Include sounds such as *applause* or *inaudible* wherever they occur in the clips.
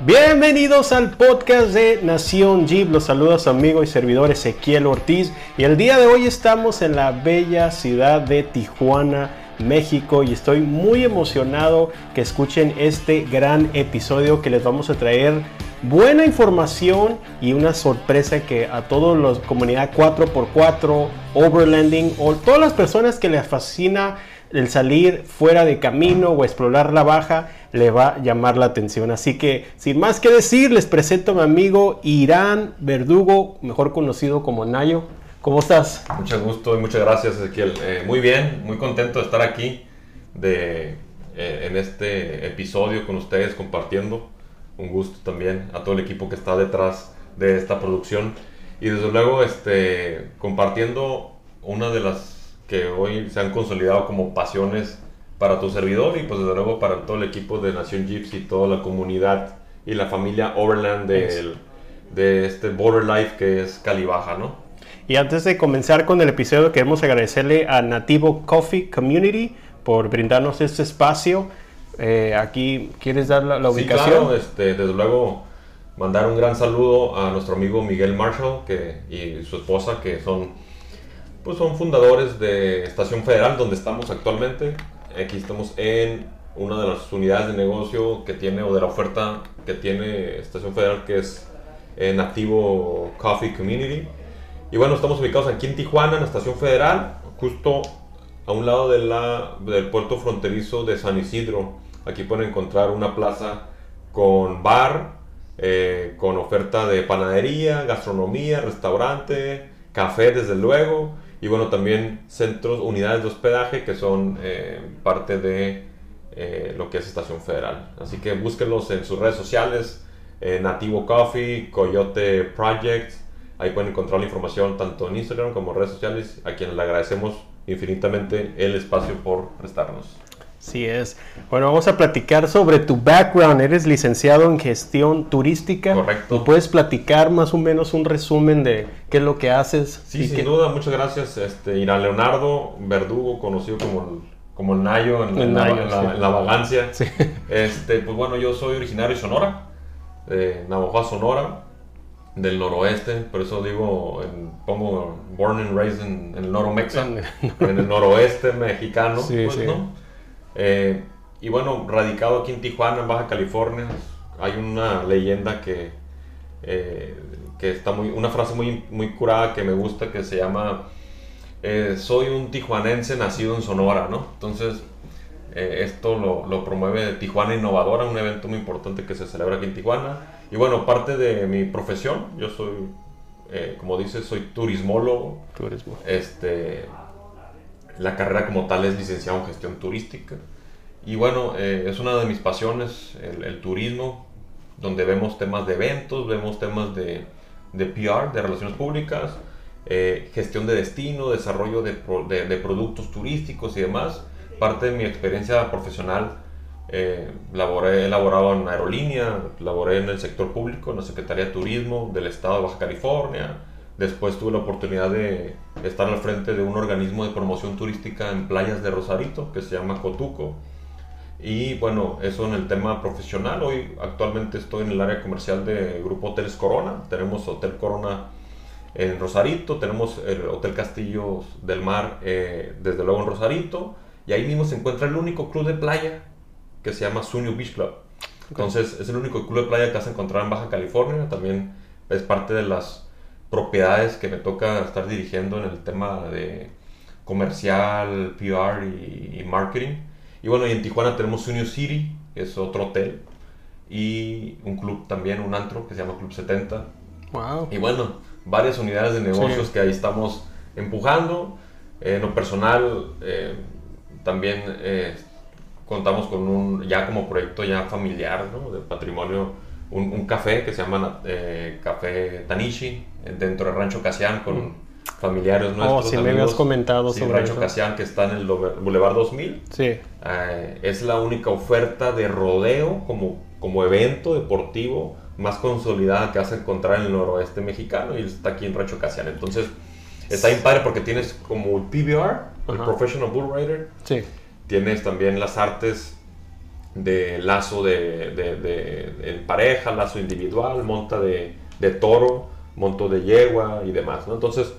Bienvenidos al podcast de Nación Jeep. Los saluda su amigo y servidor Ezequiel Ortiz. Y el día de hoy estamos en la bella ciudad de Tijuana, México. Y estoy muy emocionado que escuchen este gran episodio que les vamos a traer buena información y una sorpresa que a toda la comunidad 4x4, Overlanding o todas las personas que les fascina el salir fuera de camino o explorar la baja le va a llamar la atención. Así que, sin más que decir, les presento a mi amigo Irán Verdugo, mejor conocido como Nayo. ¿Cómo estás? Mucho gusto y muchas gracias, Ezequiel. Eh, muy bien, muy contento de estar aquí de, eh, en este episodio con ustedes compartiendo. Un gusto también a todo el equipo que está detrás de esta producción. Y desde luego este, compartiendo una de las que hoy se han consolidado como pasiones para tu servidor y pues desde luego para todo el equipo de Nación Gypsy, toda la comunidad y la familia Overland de, de este Border Life que es Calibaja, ¿no? Y antes de comenzar con el episodio, queremos agradecerle a Nativo Coffee Community por brindarnos este espacio. Eh, aquí, ¿quieres dar la, ubicación? Sí, claro, este, desde luego mandar un gran saludo a nuestro amigo Miguel Marshall que, y su esposa, que son, pues son fundadores de Estación Federal, donde estamos actualmente. Aquí estamos en una de las unidades de negocio que tiene, o de la oferta que tiene Estación Federal, que es en Activo Coffee Community. Y bueno, estamos ubicados aquí en Tijuana, en la Estación Federal, justo a un lado de la, del puerto fronterizo de San Isidro. Aquí pueden encontrar una plaza con bar, eh, con oferta de panadería, gastronomía, restaurante, café desde luego y bueno, también centros, unidades de hospedaje que son eh, parte de eh, lo que es Estación Federal. Así que búsquenlos en sus redes sociales, Nativo Coffee, Coyote Project. Ahí pueden encontrar la información tanto en Instagram como en redes sociales, a quienes le agradecemos infinitamente el espacio por prestarnos. Sí es. Bueno, vamos a platicar sobre tu background. Eres licenciado en gestión turística. Correcto. ¿Puedes platicar más o menos un resumen de qué es lo que haces? Sí, sin duda. Muchas gracias. Este, Irán Leonardo Verdugo, conocido como el, como el Nayo en, la, en la, vagancia. Sí. *laughs* Este, pues bueno, yo soy originario de Sonora, de Navajo, Sonora, del noroeste. Por eso digo, pongo born and raised en, el noromexa, en el noroeste mexicano. Sí, pues, sí. ¿no? Eh, y bueno, radicado aquí en Tijuana, en Baja California, hay una leyenda que, eh, que está muy, una frase muy, muy curada que me gusta que se llama eh, soy un tijuanense nacido en Sonora, ¿no? Entonces, esto lo, lo, promueve Tijuana Innovadora, un evento muy importante que se celebra aquí en Tijuana. Y bueno, parte de mi profesión, yo soy, como dices, soy turismólogo. Turismo. Este, la carrera como tal es licenciado en gestión turística. Y bueno, eh, es una de mis pasiones, el, turismo, donde vemos temas de eventos, vemos temas de, de PR, de relaciones públicas, eh, gestión de destino, desarrollo de, de, productos turísticos y demás. Parte de mi experiencia profesional, eh, laboré, he elaborado en aerolínea, laboré en el sector público, en la Secretaría de Turismo del Estado de Baja California, Después tuve la oportunidad de estar al frente de un organismo de promoción turística en playas de Rosarito que se llama Cotuco. Y bueno, eso en el tema profesional. Hoy actualmente estoy en el área comercial de Grupo Hoteles Corona. Tenemos Hotel Corona en Rosarito, tenemos el Hotel Castillos del Mar eh, desde luego en Rosarito. Y ahí mismo se encuentra el único club de playa que se llama Sunio Beach Club. Entonces es el único club de playa que vas a encontrar en Baja California. También es parte de las propiedades que me toca estar dirigiendo en el tema de comercial, PR y, marketing. Y bueno, y en Tijuana tenemos Union City, que es otro hotel, y un club también, un antro que se llama Club 70. Wow. Y bueno, varias unidades de negocios que ahí estamos empujando. en lo personal, eh, también eh, contamos con un, ya como proyecto ya familiar, ¿no? De patrimonio un, café que se llama eh, Café Tanishi, dentro del Rancho Casián, con mm. familiares oh, nuestros. Oh, sí, me habías comentado sí, sobre Rancho Casián, que está en el Boulevard 2000. Sí. Eh, es la única oferta de rodeo como, como evento deportivo más consolidada que vas a encontrar en el noroeste mexicano y está aquí en Rancho Casián. Entonces, está bien padre porque tienes como el PBR, el Professional Bull Rider. Sí. Tienes también las artes de lazo de, de, pareja, lazo individual, monta de, de toro, monto de yegua y demás, ¿no? Entonces,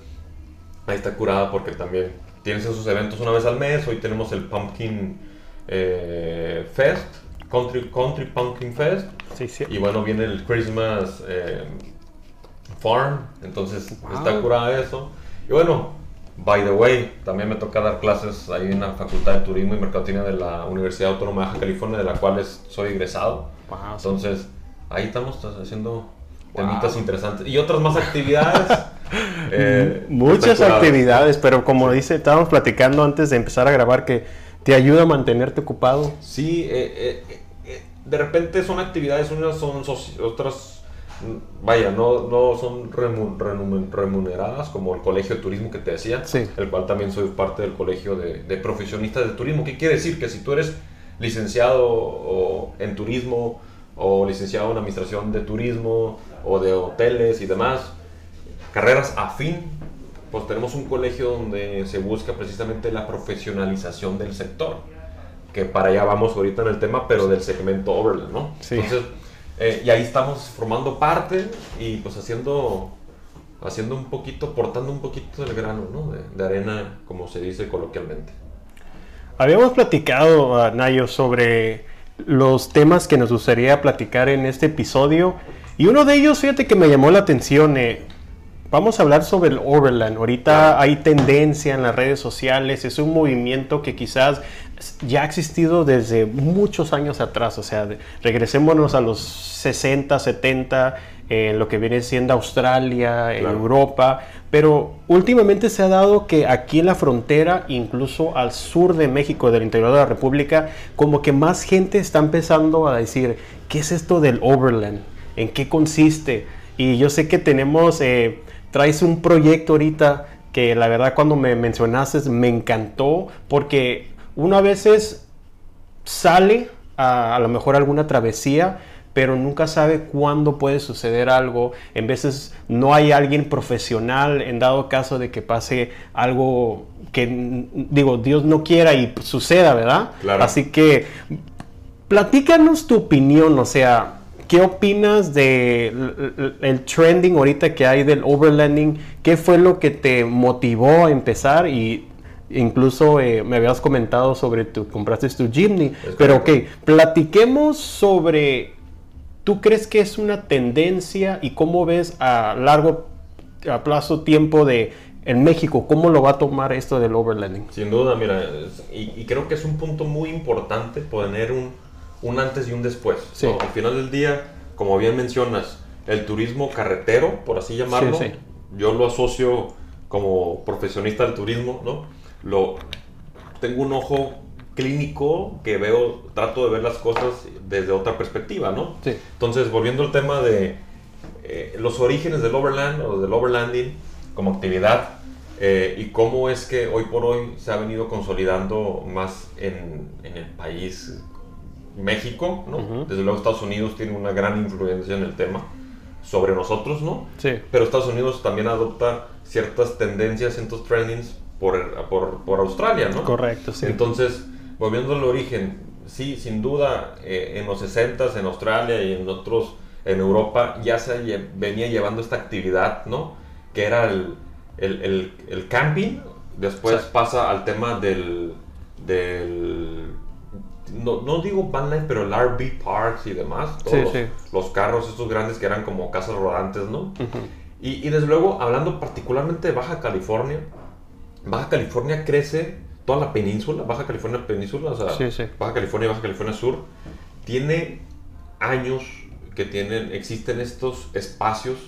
ahí está curada porque también tienes esos eventos una vez al mes. Hoy tenemos el Pumpkin eh, Fest, Country, Country Pumpkin Fest. Sí, sí. Y bueno, viene el Christmas eh, Farm, entonces Wow. está curada eso. Y bueno, by the way, también me toca dar clases ahí en la Facultad de Turismo y Mercadotecnia de la Universidad Autónoma de Baja California, de la cual es- soy egresado. Wow, Entonces, ahí estamos pues, haciendo Wow. temitas interesantes. Y otras más actividades. *laughs* eh, Muchas actividades, pero como dice, estábamos platicando antes de empezar a grabar que te ayuda a mantenerte ocupado. Sí, eh, eh, eh, de repente son actividades, unas son otras, vaya, no, no son remuneradas, como el colegio de turismo que te decía, Sí. el cual también soy parte del colegio de, de profesionistas de turismo. ¿Qué quiere decir? Que si tú eres licenciado o en turismo o licenciado en administración de turismo o de hoteles y demás, carreras afín, pues tenemos un colegio donde se busca precisamente la profesionalización del sector. Que para allá vamos ahorita en el tema, pero del segmento Overland, ¿no? Sí. Entonces, eh, y ahí estamos formando parte y pues haciendo, haciendo un poquito, portando un poquito del grano, ¿no? De, de arena, como se dice coloquialmente. Habíamos platicado, ah, Nayo, sobre los temas que nos gustaría platicar en este episodio. Y uno de ellos, fíjate que me llamó la atención. eh, vamos a hablar sobre el Overland. Ahorita hay tendencia en las redes sociales. Es un movimiento que quizás ya ha existido desde muchos años atrás. O sea, regresémonos a los 60, 70, en lo que viene siendo Australia, en Claro. Europa. Pero últimamente se ha dado que aquí en la frontera, incluso al sur de México, del interior de la República, como que más gente está empezando a decir, ¿qué es esto del Overland? ¿En qué consiste? Y yo sé que tenemos, eh, traes un proyecto ahorita que la verdad cuando me mencionaste me encantó porque uno a veces sale a, a lo mejor alguna travesía, pero nunca sabe cuándo puede suceder algo. En veces no hay alguien profesional en dado caso de que pase algo que, n- digo, Dios no quiera y suceda, ¿verdad? Claro. Así que platícanos tu opinión, o sea, ¿qué opinas del el trending ahorita que hay del overlanding? ¿Qué fue lo que te motivó a empezar? Y incluso eh, me habías comentado sobre tu, compraste tu Jimny, pero ok, platiquemos sobre, ¿tú crees que es una tendencia y cómo ves a largo a plazo tiempo de en México, cómo lo va a tomar esto del overlanding? Sin duda, mira, y creo que es un punto muy importante poner un, un antes y un después. Sí. ¿no? Al final del día, como bien mencionas, el turismo carretero, por así llamarlo, Sí, sí. yo lo asocio como profesionista del turismo, ¿no? Lo, tengo un ojo clínico que veo, trato de ver las cosas desde otra perspectiva, ¿no? Sí. Entonces, volviendo al tema de eh, los orígenes del overland o del overlanding como actividad eh, y cómo es que hoy por hoy se ha venido consolidando más en, en el país México, ¿no? Desde luego Estados Unidos tiene una gran influencia en el tema sobre nosotros, ¿no? Sí. Pero Estados Unidos también adopta ciertas tendencias, ciertos trendings por, por, por Australia, ¿no? Correcto, sí. Entonces, volviendo al origen, sí, sin duda, eh, en los 60s, en Australia y en otros, en Europa, ya se lle- venía llevando esta actividad, ¿no? Que era el, el, el- el camping, después pasa al tema del, del no, no digo van pero el RV parks y demás, Sí, todos sí. los carros estos grandes que eran como casas rodantes, ¿no? Y, y desde luego, hablando particularmente de Baja California, Baja California crece, toda la península, Baja California península, o sea, sí. Baja California y Baja California Sur, tiene años que tienen, existen estos espacios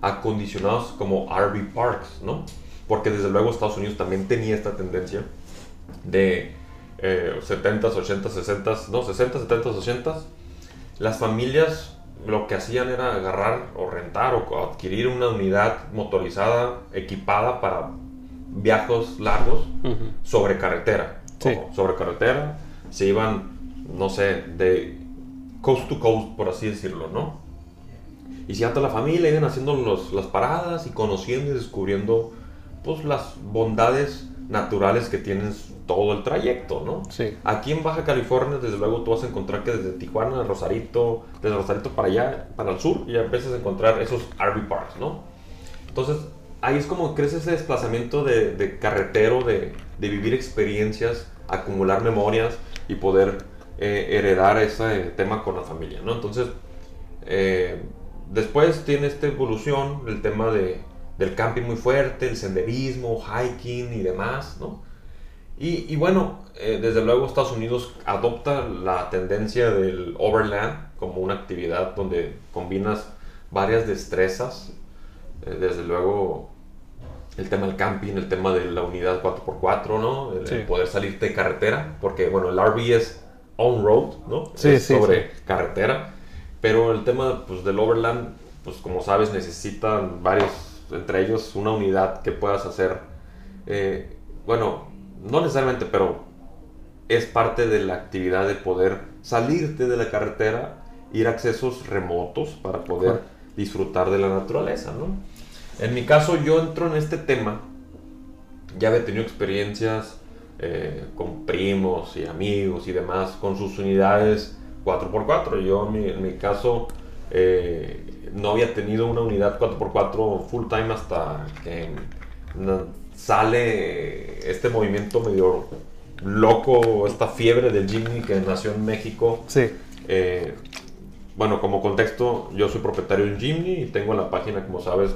acondicionados como RV parks, ¿no? Porque desde luego Estados Unidos también tenía esta tendencia de eh, 70s, 80s, 60s, no, 60s, 70s, 80s. Las familias lo que hacían era agarrar o rentar o adquirir una unidad motorizada equipada para viajes largos Ujú. sobre carretera. Sí. Sobre carretera se iban, no sé, de coast to coast, por así decirlo, ¿no? Y si toda la familia iban haciendo los- las paradas y conociendo y descubriendo pues las bondades naturales que tienen todo el trayecto, ¿no? Sí. Aquí en Baja California, desde luego, tú vas a encontrar que desde Tijuana, Rosarito, desde Rosarito para allá, para el sur, ya empiezas a encontrar esos RV parks, ¿no? Entonces, ahí es como crece ese desplazamiento de, de carretero, de, de, vivir experiencias, acumular memorias y poder eh, heredar ese tema con la familia, ¿no? Entonces, eh, después tiene esta evolución, el tema de, del camping muy fuerte, el senderismo, hiking y demás, ¿no? Y, y bueno, eh, desde luego Estados Unidos adopta la tendencia del overland como una actividad donde combinas varias destrezas, eh, desde luego el tema del camping, el tema de la unidad 4x4, ¿no? El, Sí. el poder salir de carretera, porque bueno, el RV es on-road, ¿no? Sí, es sí, sobre carretera, pero el tema pues, del overland, pues como sabes, necesitan varios, entre ellos una unidad que puedas hacer, eh, bueno, no necesariamente, pero es parte de la actividad de poder salirte de la carretera, ir a accesos remotos para poder disfrutar de la naturaleza, ¿no? En mi caso, yo entro en este tema, ya había tenido experiencias eh, con primos y amigos y demás con sus unidades 4x4. Yo en mi, en mi caso eh, no había tenido una unidad 4x4 full time hasta que sale este movimiento medio loco, esta fiebre del Jimny que nació en México. Sí. Eh, bueno, como contexto, yo soy propietario de un Jimny y tengo la página, como sabes,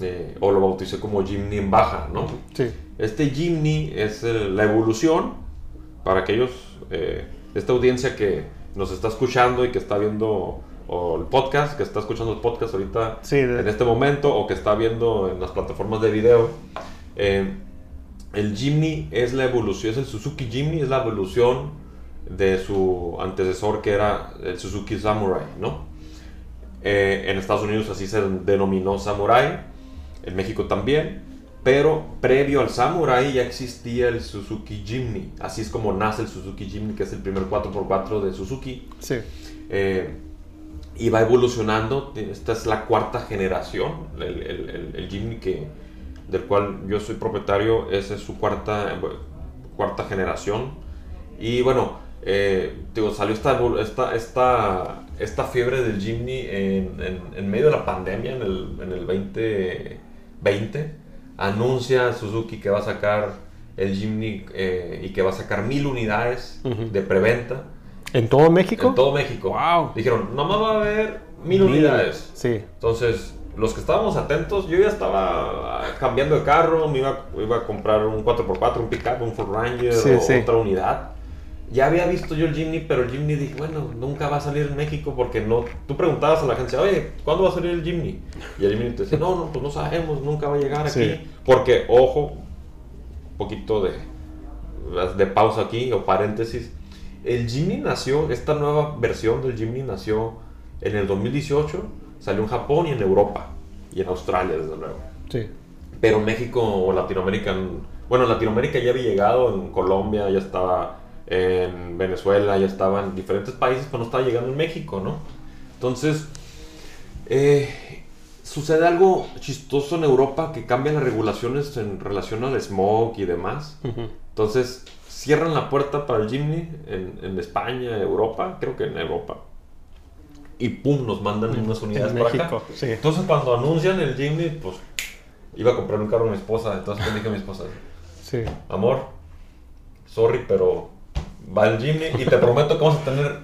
eh, o lo bauticé como Jimny en baja, ¿no? Sí. Este Jimny es eh, la evolución para aquellos, eh, esta audiencia que nos está escuchando y que está viendo o el podcast, que está escuchando el podcast ahorita Sí, de- en este momento o que está viendo en las plataformas de video. Eh, el Jimny es la evolución, es el Suzuki Jimny, es la evolución de su antecesor que era el Suzuki Samurai, ¿no? Eh, en Estados Unidos así se denominó Samurai, en México también, pero previo al Samurai ya existía el Suzuki Jimny, así es como nace el Suzuki Jimny, que es el primer 4x4 de Suzuki. Sí. Eh, y va evolucionando. Esta es la cuarta generación. El, el, el, el Jimny que, del cual yo soy propietario, esa es su cuarta, cuarta generación. Y bueno, eh, digo, salió esta, esta, esta, esta fiebre del Jimny en, en, en medio de la pandemia, en el, en el 2020. Anuncia Suzuki que va a sacar el Jimny eh, y que va a sacar mil unidades de preventa. ¿En todo México? En todo México. Wow. Dijeron, nomás va a haber mil unidades. Sí. Entonces, los que estábamos atentos, yo ya estaba cambiando de carro, me iba, iba a comprar un 4x4, un pickup, un Ford Ranger Sí, o sí. otra unidad. Ya había visto yo el Jimny, pero el Jimny dije, bueno, nunca va a salir en México porque no. Tú preguntabas a la agencia, oye, ¿cuándo va a salir el Jimny? Y el Jimny te decía, no, no, pues no sabemos, nunca va a llegar aquí. Sí. Porque, ojo, un poquito de, de pausa aquí o paréntesis. El Jimny nació, esta nueva versión del Jimny nació en el 2018, salió en Japón y en Europa y en Australia, desde luego. Sí. Pero México o Latinoamérica, bueno, Latinoamérica ya había llegado, en Colombia ya estaba, en Venezuela ya estaba en diferentes países, pero no estaba llegando en México, ¿no? Entonces, eh, sucede algo chistoso en Europa que cambian las regulaciones en relación al smog y demás. Entonces, cierran la puerta para el Jimny en, en España, Europa, creo que en Europa. Y pum, nos mandan unas unidades En para México, acá. sí. Entonces, cuando anuncian el Jimny, pues iba a comprar un carro a mi esposa. Entonces le dije a mi esposa, Sí. amor, sorry, pero va el Jimny y te prometo que vamos a tener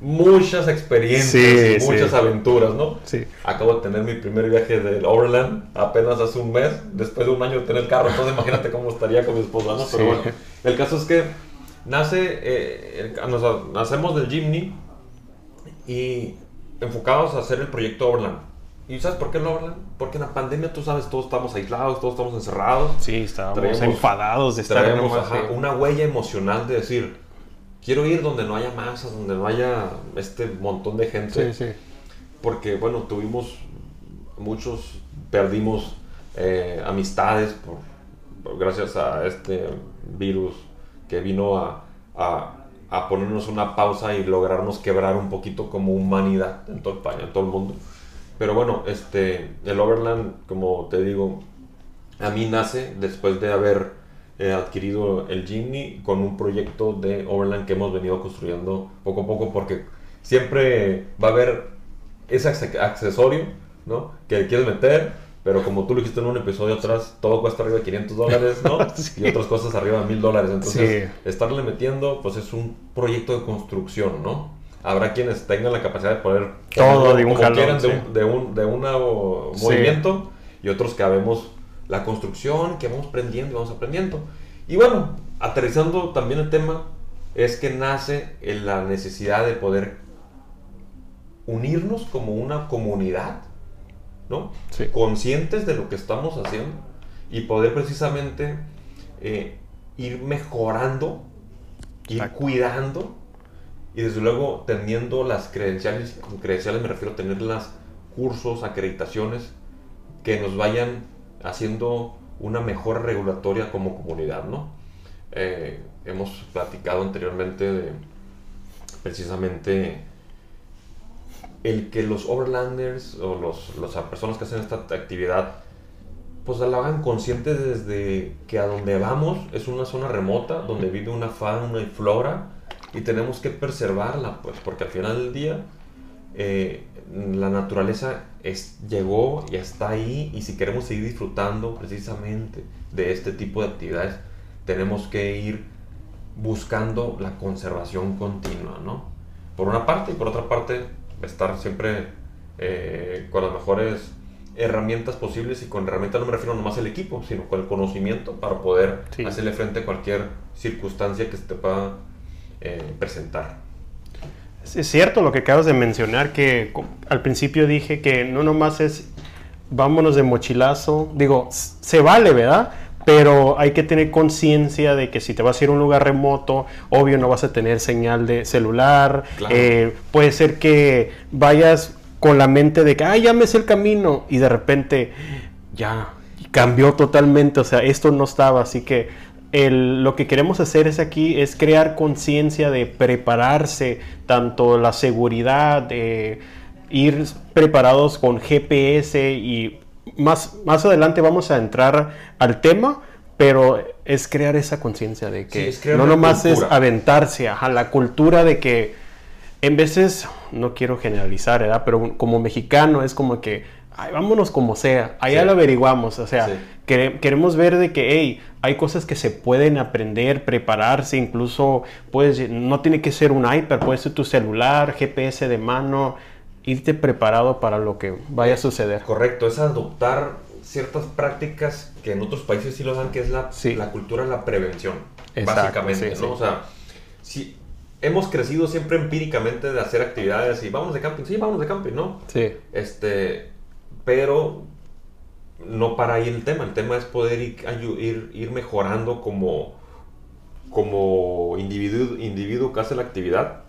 muchas experiencias Sí, y sí. muchas aventuras, ¿no? Sí. Acabo de tener mi primer viaje del Overland apenas hace un mes, después de un año de tener el carro, entonces imagínate cómo estaría con mi esposa, ¿no? Sí. Pero bueno, el caso es que nace, eh, el- nos- nacemos del Jimny y enfocados a hacer el proyecto Overland. ¿Y sabes por qué el Overland? Porque en la pandemia, tú sabes, todos estamos aislados, todos estamos encerrados. Sí, estábamos Traemos- enfadados de estar Traemos nomás, ajá, sí. una huella emocional de decir, quiero ir donde no haya masas, donde no haya este montón de gente Sí, sí. porque bueno, tuvimos muchos, perdimos eh, amistades por, por- gracias a este virus que vino a, a- a ponernos una pausa y lograrnos quebrar un poquito como humanidad en todo el país, en todo el mundo. Pero bueno, este, el Overland, como te digo, a mí nace después de haber eh, adquirido el Jimny con un proyecto de Overland que hemos venido construyendo poco a poco porque siempre va a haber ese accesorio ¿no? que quieres meter, pero como tú lo dijiste en un episodio atrás, todo cuesta arriba de 500 dólares, ¿no? *laughs* Y otras cosas arriba de 1000 dólares. Entonces, estarle metiendo, pues es un proyecto de construcción, ¿no? Habrá quienes tengan la capacidad de poder todo de un como quieran de, un, de, un, movimiento y otros que habemos la construcción, que vamos aprendiendo y vamos aprendiendo. Y bueno, aterrizando también el tema, es que nace en la necesidad de poder unirnos como una comunidad, ¿no? Conscientes de lo que estamos haciendo y poder precisamente eh, ir mejorando, ir cuidando y desde luego teniendo las credenciales, con credenciales me refiero a tener las cursos, acreditaciones que nos vayan haciendo una mejor regulatoria como comunidad, ¿no? Eh, hemos platicado anteriormente de precisamente el que los overlanders o los, las personas que hacen esta actividad pues la hagan conscientes desde que a donde vamos es una zona remota donde vive una fauna y flora y tenemos que preservarla pues porque al final del día eh, la naturaleza es, llegó y está ahí y si queremos seguir disfrutando precisamente de este tipo de actividades tenemos que ir buscando la conservación continua, ¿no? Por una parte y por otra parte estar siempre eh, con las mejores herramientas posibles y con herramientas no me refiero nomás al equipo, sino con el conocimiento para poder hacerle frente a cualquier circunstancia que se te pueda eh, presentar. Es cierto lo que acabas de mencionar, que al principio dije que no nomás es vámonos de mochilazo, digo, se vale, ¿verdad? Pero hay que tener conciencia de que si te vas a ir a un lugar remoto, obvio no vas a tener señal de celular. Eh, puede ser que vayas con la mente de que, ah, ya me sé el camino y de repente ya cambió totalmente. O sea, esto no estaba. Así que lo que queremos hacer es aquí es crear conciencia de prepararse, tanto la seguridad, de ir preparados con GPS y más, más adelante vamos a entrar al tema, pero es crear esa conciencia de que no nomás es aventarse a la cultura de que en veces, no quiero generalizar, ¿verdad? pero como mexicano es como que, ay, vámonos como sea, allá lo averiguamos, o sea, queremos ver de que, hey, hay cosas que se pueden aprender, prepararse, incluso, pues, no tiene que ser un iPad, puede ser tu celular, GPS de mano, irte preparado para lo que vaya a suceder. Correcto, es adoptar ciertas prácticas que en otros países sí lo dan, que es la, la cultura de la prevención, básicamente, ¿no? O sea, si hemos crecido siempre empíricamente de hacer actividades y vamos de camping, sí, vamos de camping, ¿no? Sí. Este, pero no para ahí el tema, el tema es poder ir, ir, mejorando como, como individuo, individuo que hace la actividad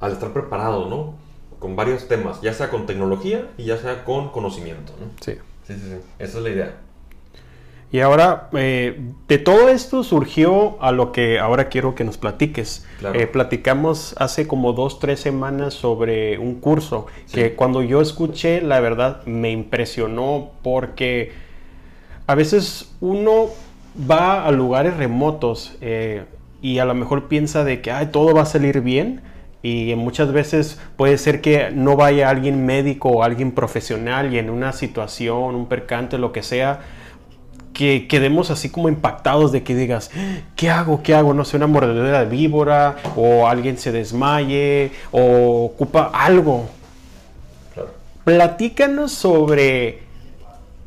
al estar preparado, ¿no? Con varios temas, ya sea con tecnología y ya sea con conocimiento. ¿no? Sí. Sí, sí, sí. Esa es la idea. Y ahora, eh, de todo esto surgió a lo que ahora quiero que nos platiques. Eh, platicamos hace como dos, tres semanas sobre un curso que cuando yo escuché, la verdad, me impresionó porque a veces uno va a lugares remotos eh, y a lo mejor piensa de que todo va a salir bien y muchas veces puede ser que no vaya alguien médico o alguien profesional y en una situación, un percante, lo que sea, que quedemos así como impactados de que digas, ¿qué hago? ¿Qué hago? No sé, una mordedura de víbora o alguien se desmaye o ocupa algo. Platícanos sobre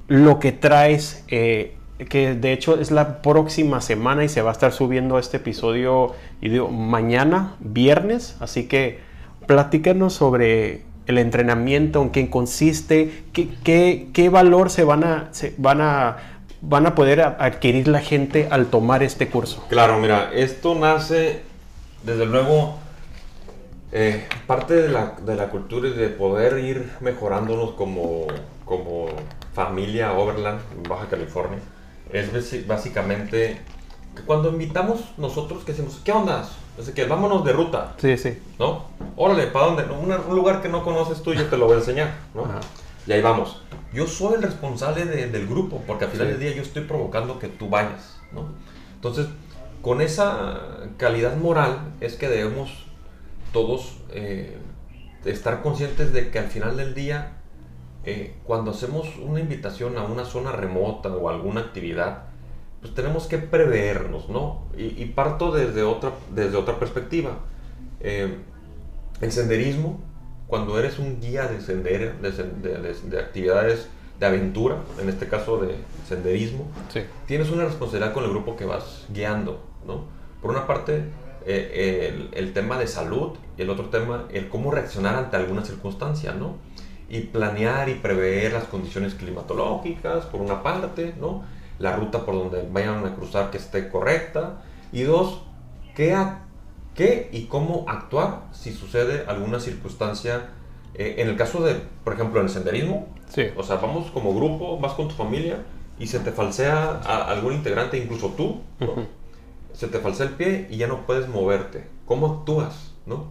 lo que traes eh, que de hecho es la próxima semana y se va a estar subiendo este episodio y digo, mañana, viernes, así que platícanos sobre el entrenamiento, en qué consiste, qué, qué, valor se van a, se van a van a poder adquirir la gente al tomar este curso. Claro, mira, esto nace desde luego eh, parte de la, de la, cultura y de poder ir mejorándonos como, como familia Overland en Baja California es básicamente que cuando invitamos nosotros que decimos, ¿qué onda? Así que vámonos de ruta. Sí, sí. ¿No? Órale, ¿para dónde? Un, lugar que no conoces tú, yo te lo voy a enseñar, ¿no? Y ahí vamos. Yo soy el responsable del grupo, porque al final del día yo estoy provocando que tú vayas, ¿no? Entonces, con esa calidad moral es que debemos todos eh, estar conscientes de que al final del día, eh, cuando hacemos una invitación a una zona remota o alguna actividad, pues tenemos que prevernos, ¿no? Y, parto desde otra, desde otra perspectiva. Eh, el senderismo, cuando eres un guía de, sender, de, actividades de aventura, en este caso de senderismo, tienes una responsabilidad con el grupo que vas guiando, ¿no? Por una parte, eh, el, tema de salud y el otro tema, el cómo reaccionar ante alguna circunstancia, ¿no? Y planear y prever las condiciones climatológicas, por una parte, ¿no? La ruta por donde vayan a cruzar que esté correcta. Y dos, qué, qué y cómo actuar si sucede alguna circunstancia. Eh, en el caso de, por ejemplo, en el senderismo, sí. o sea, vamos como grupo, vas con tu familia y se te falsea algún integrante, incluso tú, ¿no? se te falsa el pie y ya no puedes moverte. ¿Cómo actúas? ¿no?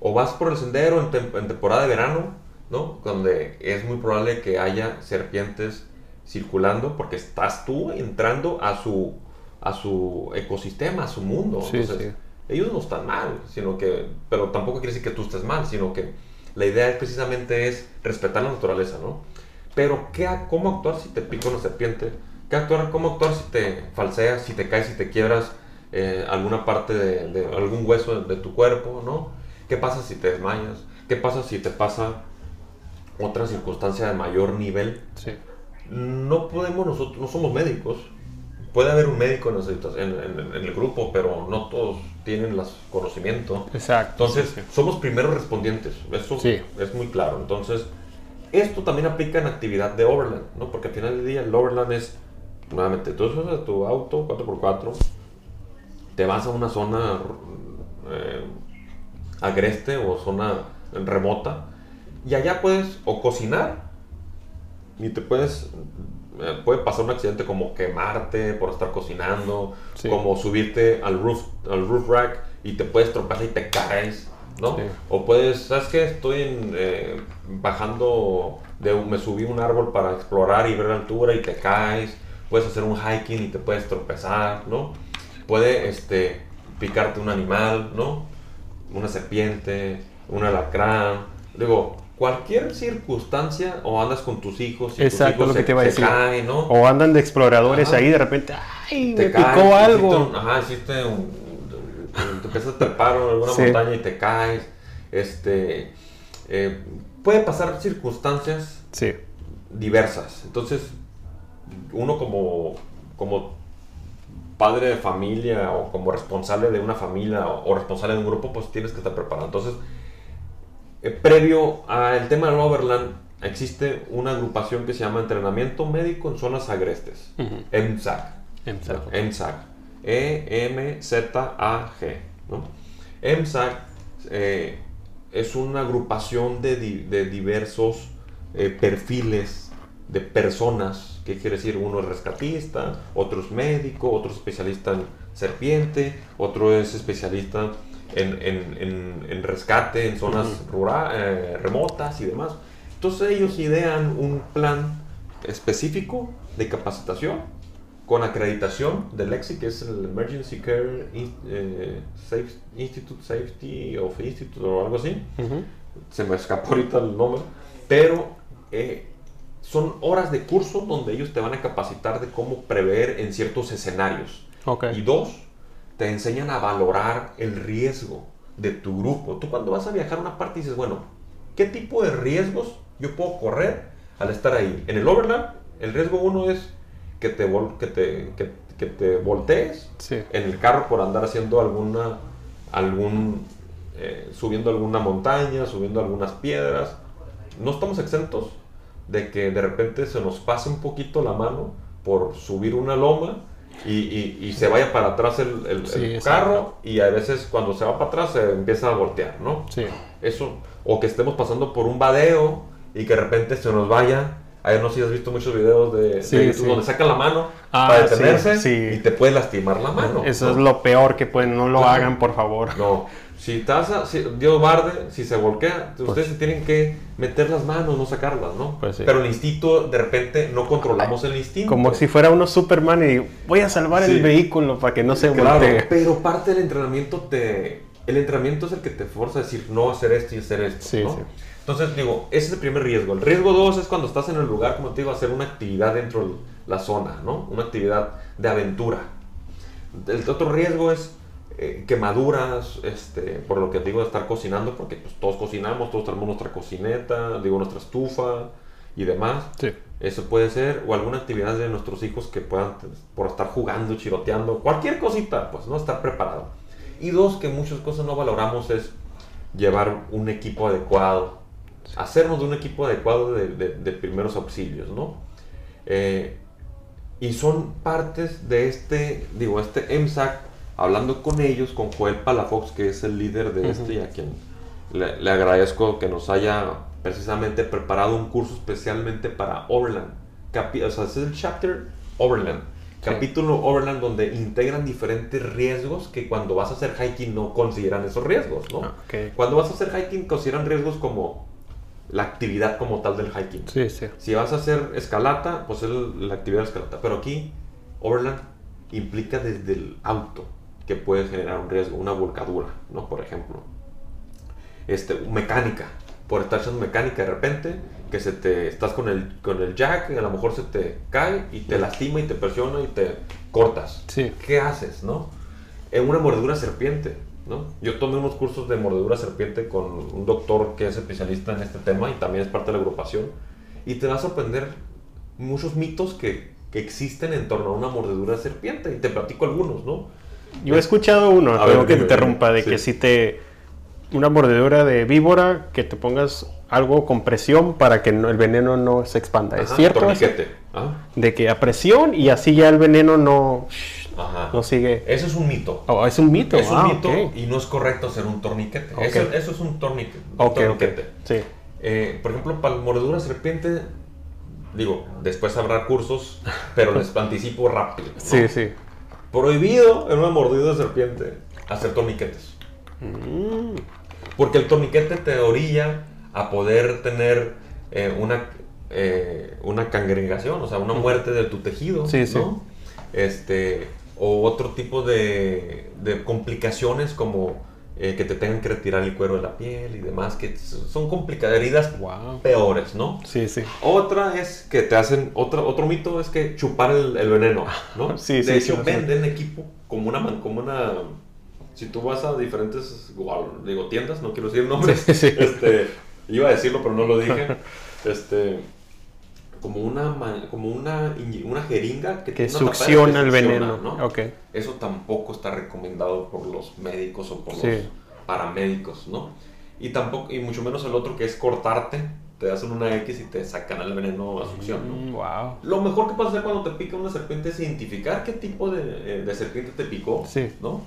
O vas por el sendero en, temporada de verano, ¿no? donde es muy probable que haya serpientes circulando porque estás tú entrando a su, a su ecosistema, a su mundo. Entonces, ellos no están mal, sino que, pero tampoco quiere decir que tú estés mal, sino que la idea precisamente es respetar la naturaleza, ¿no? Pero ¿qué, ¿cómo actuar si te pica una serpiente? ¿Qué actuar, ¿Cómo actuar si te falseas, si te caes, si te quiebras? Eh, alguna parte de, algún hueso de tu cuerpo, ¿no? ¿Qué pasa si te desmayas? ¿Qué pasa si te pasa otra circunstancia de mayor nivel? Sí. No podemos, nosotros no somos médicos. Puede haber un médico en, en, el grupo, pero no todos tienen los conocimientos. Exacto. Entonces, somos primeros respondientes. Eso es muy claro. Entonces, esto también aplica en actividad de overland, ¿no? Porque al final del día el overland es, nuevamente, tú usas tu auto 4x4, te vas a una zona eh, agreste o zona remota y allá puedes o cocinar y te puedes eh, puede pasar un accidente como quemarte por estar cocinando como subirte al roof al roof rack y te puedes tropezar y te caes ¿no? O puedes, ¿sabes qué? Estoy eh, bajando, de, me subí un árbol para explorar y ver la altura y te caes. Puedes hacer un hiking y te puedes tropezar, ¿no? puede este, picarte un animal, ¿no? Una serpiente, un alacrán. Digo, cualquier circunstancia, o andas con tus hijos y Exacto, tus lo que te iba a decir. Caen, ¿no? O andan de exploradores ahí de repente, ¡ay! Te me picó algo. ajá, hiciste un. Te empiezas a trepar en alguna montaña y te caes. Este. Eh, puede pasar circunstancias sí. diversas. Entonces, uno como, como padre de familia o como responsable de una familia o, responsable de un grupo, pues tienes que estar preparado. Entonces, eh, previo al tema del Overland, existe una agrupación que se llama Entrenamiento Médico en Zonas Agrestes, EMSAG. EMSAG. E-M-Z-A-G. ¿no? EMSAG eh, es una agrupación de, diversos eh, perfiles de personas ¿Qué quiere decir? Uno es rescatista, otro es médico, otro es especialista en serpiente, otro es especialista en, rescate en zonas eh, remotas y demás. Entonces ellos idean un plan específico de capacitación con acreditación del EXI, que es el Emergency Care eh, Institute, Safety of Institute o algo así. Se me escapó ahorita el nombre. Pero eh, son horas de curso donde ellos te van a capacitar de cómo prever en ciertos escenarios. Okay. Y dos, te enseñan a valorar el riesgo de tu grupo. Tú cuando vas a viajar a una parte dices, bueno, ¿qué tipo de riesgos yo puedo correr al estar ahí? En el Overland, el riesgo uno es que te, que te, que, te voltees en el carro por andar haciendo alguna, algún, eh, subiendo alguna montaña, subiendo algunas piedras. No estamos exentos de que de repente se nos pase un poquito la mano por subir una loma y, y, se vaya para atrás el, el, carro y a veces cuando se va para atrás se empieza a voltear, ¿no? Sí. Eso, o que estemos pasando por un vadeo y que de repente se nos vaya Ay, no sé si has visto muchos videos de, de Sí, YouTube sí. donde sacan la mano Ah, para sí, detenerse sí. y te puede lastimar la mano. Eso ¿no? es lo peor que pueden, no lo Claro. hagan, por favor. No, si taza, si Dios guarde, si se volquea, ustedes se tienen que meter las manos, no sacarlas, ¿no? Pues sí. Pero el instinto, de repente, no controlamos el instinto. Como si fuera uno Superman y voy a salvar Sí. el vehículo para que no se Claro, voltee. pero parte del entrenamiento te... El entrenamiento es el que te fuerza a decir no hacer esto y hacer esto, Sí, ¿no? sí. Entonces, digo, ese es el primer riesgo. El riesgo dos es cuando estás en el lugar, como te digo, hacer una actividad dentro de la zona, ¿no? Una actividad de aventura. El otro riesgo es eh, quemaduras, este, por lo que digo de estar cocinando, porque pues, todos cocinamos, todos tenemos nuestra cocineta, digo, nuestra estufa y demás. Sí. Eso puede ser, o alguna actividad de nuestros hijos que puedan, pues, por estar jugando, chiroteando, cualquier cosita, pues no estar preparado. Y dos, que muchas cosas no valoramos es llevar un equipo adecuado, hacernos de un equipo adecuado de, de- de primeros auxilios, ¿no? Eh, y son partes de este, digo, este MSAC, hablando con ellos, con Joel Palafox, que es el líder de este y a quien le, le agradezco que nos haya precisamente preparado un curso especialmente para Overland. Capi- o sea, ese es el chapter Overland. Sí. Capítulo Overland donde integran diferentes riesgos que cuando vas a hacer hiking no consideran esos riesgos, ¿no? Ah, ok. Cuando vas a hacer hiking consideran riesgos como la actividad como tal del hiking. Sí, sí. Si vas a hacer escalata, pues es la actividad de escalata. Pero aquí, Overland implica desde el auto que puede generar un riesgo, una volcadura, ¿no? Por ejemplo. Este, mecánica. Por estar haciendo mecánica de repente, que se te estás con el, con el jack, y a lo mejor se te cae y te lastima y te presiona y te cortas. Sí. ¿Qué haces, no? En una mordedura serpiente, ¿no? Yo tomé unos cursos de mordedura serpiente con un doctor que es especialista en este tema y también es parte de la agrupación. Y te va a sorprender muchos mitos que, que existen en torno a una mordedura de serpiente. Y te platico algunos, ¿no? Yo he escuchado uno, A ver, que dime, interrumpa, de que si te... Una mordedura de víbora, que te pongas algo con presión para que no- el veneno no se expanda. ¿Es Ajá, cierto? eso? Torniquete. ¿ah? De que a presión y así ya el veneno no, Ajá. no sigue. Eso es un mito. Oh, es un mito. Es un ah, mito y no es correcto hacer un torniquete. Eso, eso es un torniquete. Torniquete. Sí. Eh, por ejemplo, para la mordedura serpiente, digo, después habrá cursos, pero les *laughs* anticipo rápido. ¿no? Sí, sí. Prohibido en una mordida de serpiente hacer torniquetes. Mm, Porque el torniquete te orilla a poder tener eh, una, eh, una cangregación, o sea, una muerte de tu tejido. Sí, sí. ¿no? Este, o otro tipo de, de complicaciones como eh, que te tengan que retirar el cuero de la piel y demás, que son complicadas, heridas wow. peores, ¿no? Sí, sí. Otra es que te hacen, otro, otro mito es que chupar el, el veneno, ¿no? *laughs* Sí, de sí, hecho, sí, venden equipo como una, como una, si tú vas a diferentes, digo, tiendas, no quiero decir nombres, Sí, sí. este, iba a decirlo pero no lo dije, *laughs* este, como una, como una, una jeringa Que tapadera succiona que el veneno. ¿no? Ok. Eso tampoco está recomendado por los médicos o por Sí. los paramédicos, ¿no? Y tampoco, y mucho menos el otro que es cortarte, te hacen una X y te sacan el veneno a succión, ¿no? Mm, wow. Lo mejor que puedes hacer cuando te pica una serpiente es identificar qué tipo de, eh, de serpiente te picó, Sí. ¿no?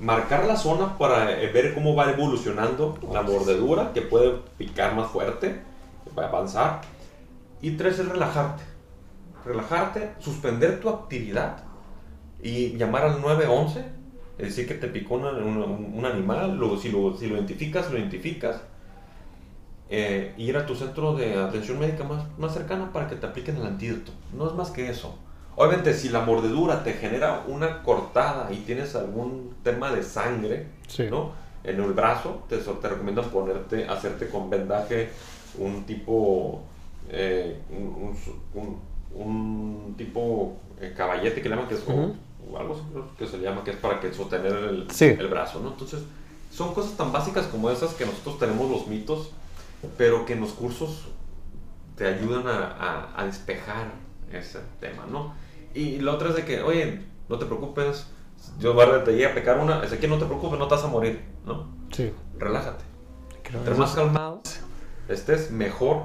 Marcar la zona para eh, ver cómo va evolucionando la mordedura, que puede picar más fuerte, va a avanzar. Y tres es relajarte. Relajarte, suspender tu actividad y llamar al 911, es decir, que te picó una- una- un, animal, si lo, si lo identificas, lo identificas. eh, ir a tu centro de atención médica más, más cercana para que te apliquen el antídoto. No es más que eso. Obviamente, si la mordedura te genera una cortada y tienes algún tema de sangre, Sí. ¿no? En el brazo, te, te recomiendan ponerte, hacerte con vendaje un tipo, eh, un, tipo eh, caballete que le llaman que es como- Ujú. o algo así creo que se le llama que es para que sostener el, Sí. el brazo, ¿no? Entonces, son cosas tan básicas como esas que nosotros tenemos los mitos, pero que en los cursos te ayudan a, a- a despejar ese tema, ¿no? Y la otra es de que, oye, no te preocupes, yo te llega a pecar una, es que no te preocupes, no te vas a morir, ¿no? Sí. Relájate. Eso más calmado estés, mejor,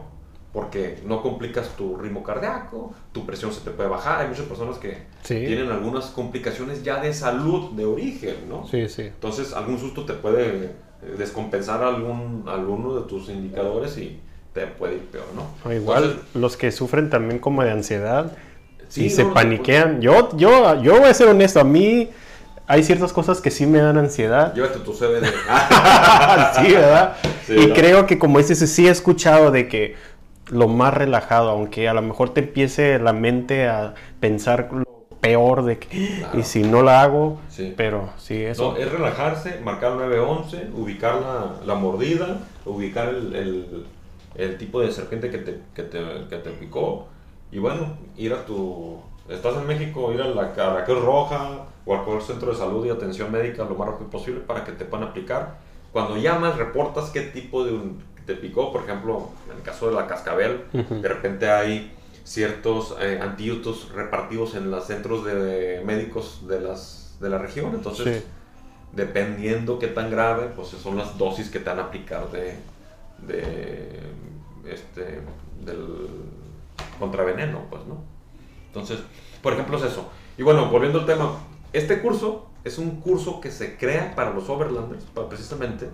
porque no complicas tu ritmo cardíaco, tu presión se te puede bajar. Hay muchas personas que Sí. tienen algunas complicaciones ya de salud, de origen, ¿no? Sí, sí. Entonces, algún susto te puede eh, descompensar algún, alguno de tus indicadores y, te puede ir peor, ¿no? igual los que sufren también como de ansiedad y se paniquean. Yo, yo, yo voy a ser honesto, a mí hay ciertas cosas que sí me dan ansiedad. Llévate tu CBD. *laughs* sí, ¿verdad? y creo que como dices, sí he escuchado de que lo más relajado, aunque a lo mejor te empiece la mente a pensar lo peor de que, y si no la hago, pero sí, eso. No, es relajarse, marcar 911, ubicar la, la mordida, ubicar el, el, el, tipo de serpiente que te, que te, que te picó, y bueno, ir a tu... Estás en México, ir a la, a la Cruz Roja o a cualquier centro de salud y atención médica lo más rápido posible para que te puedan aplicar. Cuando llamas, reportas qué tipo de un, te picó, por ejemplo, en el caso de la cascabel, de repente hay ciertos eh, antídotos repartidos en los centros de médicos de, las, de la región, entonces dependiendo qué tan grave, pues son las dosis que te van a aplicar de, de este, del contraveneno, pues, ¿no? Entonces, por ejemplo, es eso. Y bueno, volviendo al tema, este curso es un curso que se crea para los overlanders, para precisamente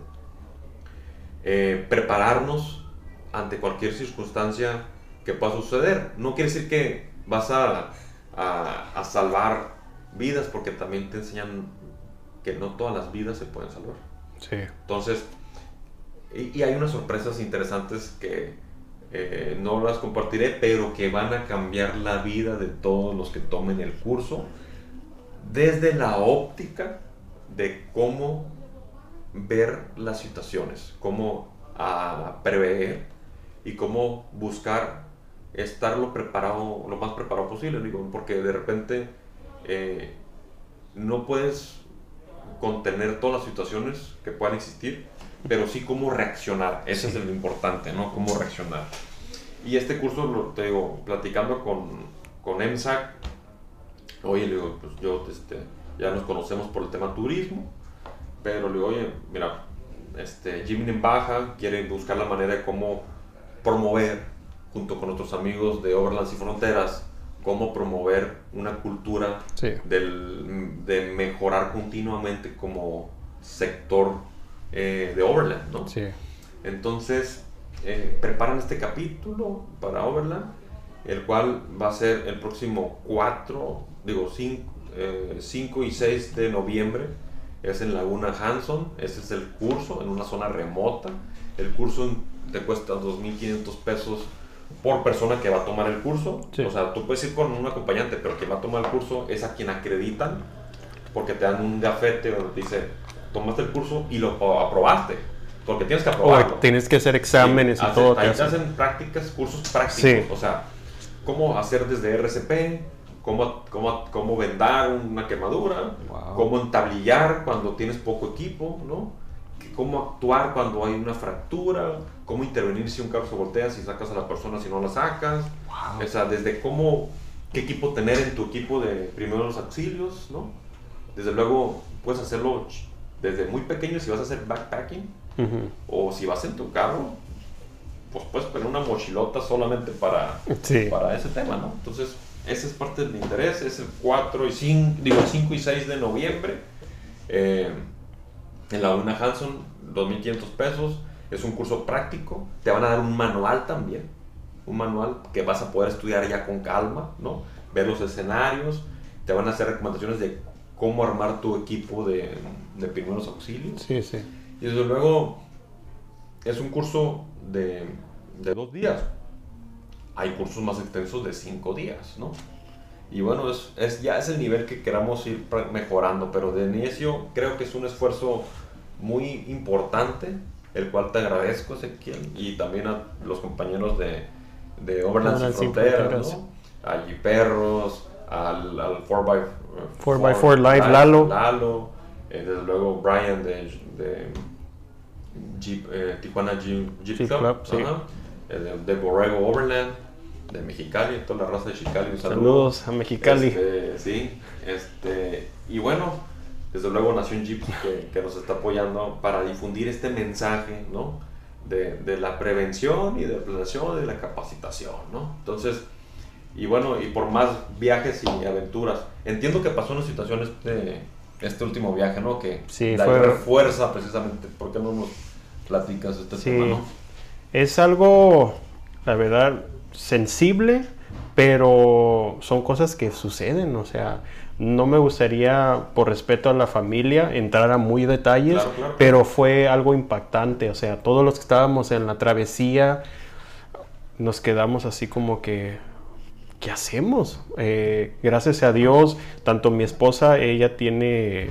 eh, prepararnos ante cualquier circunstancia que pueda suceder. No quiere decir que vas a, a, salvar vidas, porque también te enseñan que no todas las vidas se pueden salvar. Sí. Entonces, y, hay unas sorpresas interesantes que eh, no las compartiré, pero que van a cambiar la vida de todos los que tomen el curso, desde la óptica de cómo ver las situaciones, cómo a prever y cómo buscar estar lo preparado, lo más preparado posible, digo, porque de repente eh, no puedes contener todas las situaciones que puedan existir, pero sí cómo reaccionar, ese es lo importante, ¿no? Cómo reaccionar. Y este curso, lo te digo, platicando con, con EMSAC, oye, le digo, pues yo, este, ya nos conocemos por el tema turismo, pero le digo, oye, mira, este, Jimmy Baja quiere buscar la manera de cómo promover, junto con otros amigos de Overlands y Fronteras, cómo promover una cultura del, de mejorar continuamente como sector eh, de Overland, ¿no? Sí. Entonces, eh, preparan este capítulo para Overland, el cual va a ser el próximo 4, digo 5 eh, y 6 de noviembre es en Laguna Hanson, ese es el curso, en una zona remota. El curso te cuesta 2.500 pesos por persona que va a tomar el curso. O sea, tú puedes ir con un acompañante, pero quien va a tomar el curso es a quien acreditan, porque te dan un gafete donde te dice, tomaste el curso y lo aprobaste. Porque tienes que aprobarlo. tienes que hacer exámenes y todo. Ahí te hacen prácticas, cursos prácticos. O sea, cómo hacer desde RCP, cómo, cómo, cómo vendar una quemadura, cómo entablillar cuando tienes poco equipo, ¿no? cómo actuar cuando hay una fractura, cómo intervenir si un carro se voltea, si sacas a la persona, si no la sacas. O sea, desde cómo, qué equipo tener en tu equipo de primeros auxilios, ¿no? Desde luego, puedes hacerlo desde muy pequeño si vas a hacer backpacking, o si vas en tu carro, pues puedes poner una mochilota solamente para, para ese tema, ¿no? Entonces, ese es parte del interés, es el 4 y 5, digo, 5 y 6 de noviembre. Eh, en la Una Hanson, 2.500 pesos. Es un curso práctico. Te van a dar un manual también. Un manual que vas a poder estudiar ya con calma, ¿no? Ver los escenarios. Te van a hacer recomendaciones de cómo armar tu equipo de, de primeros auxilios. Sí, sí. Y desde luego es un curso de, de dos días hay cursos más extensos de cinco días, ¿no? Y bueno, es, es, ya es el nivel que queramos ir mejorando, pero de inicio creo que es un esfuerzo muy importante, el cual te agradezco, Ezequiel, y también a los compañeros de, de Overland Sin Fronteras, ¿no? A Perros, al, al 4x4, 4x4 Live, Lalo. Lalo eh, desde luego Brian de, de Jeep, eh, Tijuana Jeep, Jeep, Club, sí. Eh, de, Borrego Overland, de Mexicali, toda la raza de Mexicali. Saludos a Mexicali. Este, sí, este, y bueno, desde luego Nación Jeep que, que, nos está apoyando para difundir este mensaje, ¿no? De, de, la prevención y de la planeación y de la capacitación, ¿no? Entonces, y bueno, y por más viajes y aventuras. Entiendo que pasó una situación este, este último viaje, ¿no? Que sí, da fue... fuerza precisamente. ¿Por qué no nos platicas este tema, no? Es algo, la verdad, sensible, pero son cosas que suceden, o sea, no me gustaría, por respeto a la familia, entrar a muy detalles, Claro, claro. pero fue algo impactante, o sea, todos los que estábamos en la travesía nos quedamos así como que, ¿qué hacemos? Eh, gracias a Dios, tanto mi esposa, ella tiene,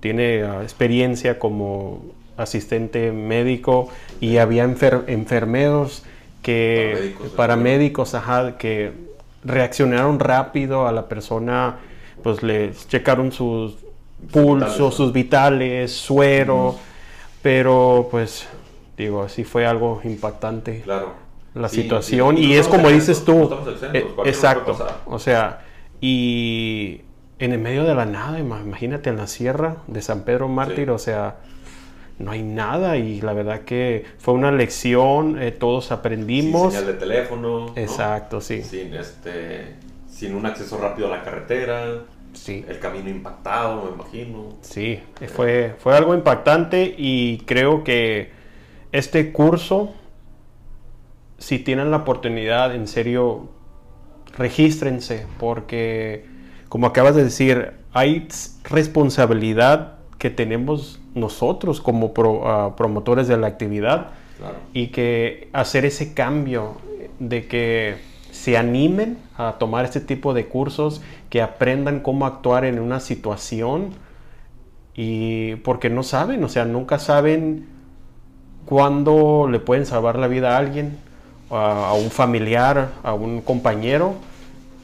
tiene ah, experiencia como asistente médico y había enfer- enfermeros que Paramédicos, paramédicos, ajá, que reaccionaron rápido a la persona, pues le checaron sus pulsos, sus vitales, suero, pero pues digo, así fue algo impactante Claro. la Sí, situación. sí, y no es como exentos, dices tú, no estamos exentos, eh, exacto, o sea, y en el medio de la nada, ima- imagínate en la sierra de San Pedro Mártir, Sí. o sea, no hay nada y la verdad que fue una lección, eh, todos Sin aprendimos, señal de teléfono. ¿no? exacto, sí, Sin, este, sin un acceso rápido a la carretera. sí. El camino impactado, me imagino. Sí, fue, fue algo impactante y creo que este curso, si tienen la oportunidad, en serio, regístrense, porque como acabas de decir, hay responsabilidad que tenemos nosotros como pro- ah, promotores de la actividad Claro. y que hacer ese cambio de que se animen a tomar este tipo de cursos, que aprendan cómo actuar en una situación y porque no saben, o sea, nunca saben cuándo le pueden salvar la vida a alguien, a, a un familiar, a un compañero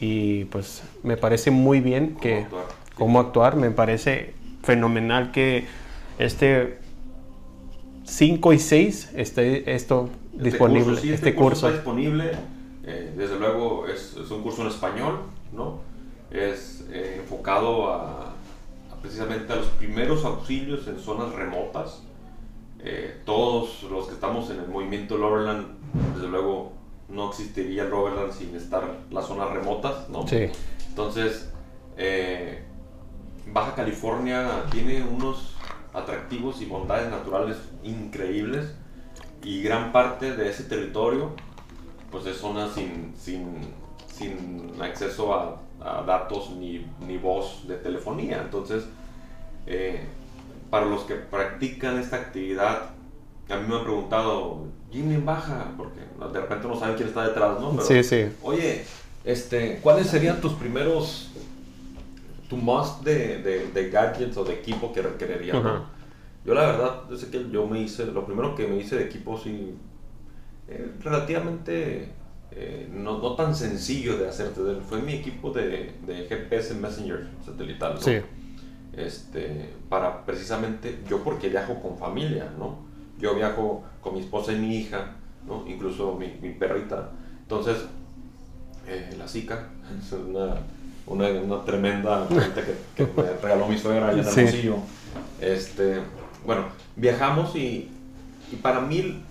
y pues me parece muy bien ¿Cómo que actuar? cómo actuar, me parece fenomenal que este 5 y 6 esté esto Este disponible, curso, sí, este, curso. está disponible. eh, desde luego es, es un curso en español, ¿no? Es eh, enfocado a, a precisamente a los primeros auxilios en zonas remotas. Eh, todos los que estamos en el movimiento Loverland, desde luego no existiría Loverland sin estar las zonas remotas, ¿no? Sí, Entonces, eh, Baja California tiene unos atractivos y bondades naturales increíbles y gran parte de ese territorio pues es zona sin, sin, sin acceso a, a datos ni, ni voz de telefonía. Entonces, eh, para los que practican esta actividad, a mí me han preguntado, Jimmy en baja, porque de repente no saben quién está detrás, ¿no? Pero, sí, sí. Oye, este, ¿cuáles serían tus primeros, tu must de, de, de gadgets o de equipo que requerirías? no? Ajá. Yo la verdad, yo sé que yo me hice, lo primero que me hice de equipo sí, eh, relativamente eh, no, no tan sencillo de hacerte, fue mi equipo de, de GPS Messenger satelital, ¿no? Sí. este, para precisamente, yo porque viajo con familia, ¿no? Yo viajo con mi esposa y mi hija, ¿no? Incluso mi, mi perrita. Entonces, eh, la Zika, *laughs* es una, una, una tremenda que, que me *laughs* regaló mi suegra allá en Sí. Hermosillo. Este, bueno, viajamos y, y para mí,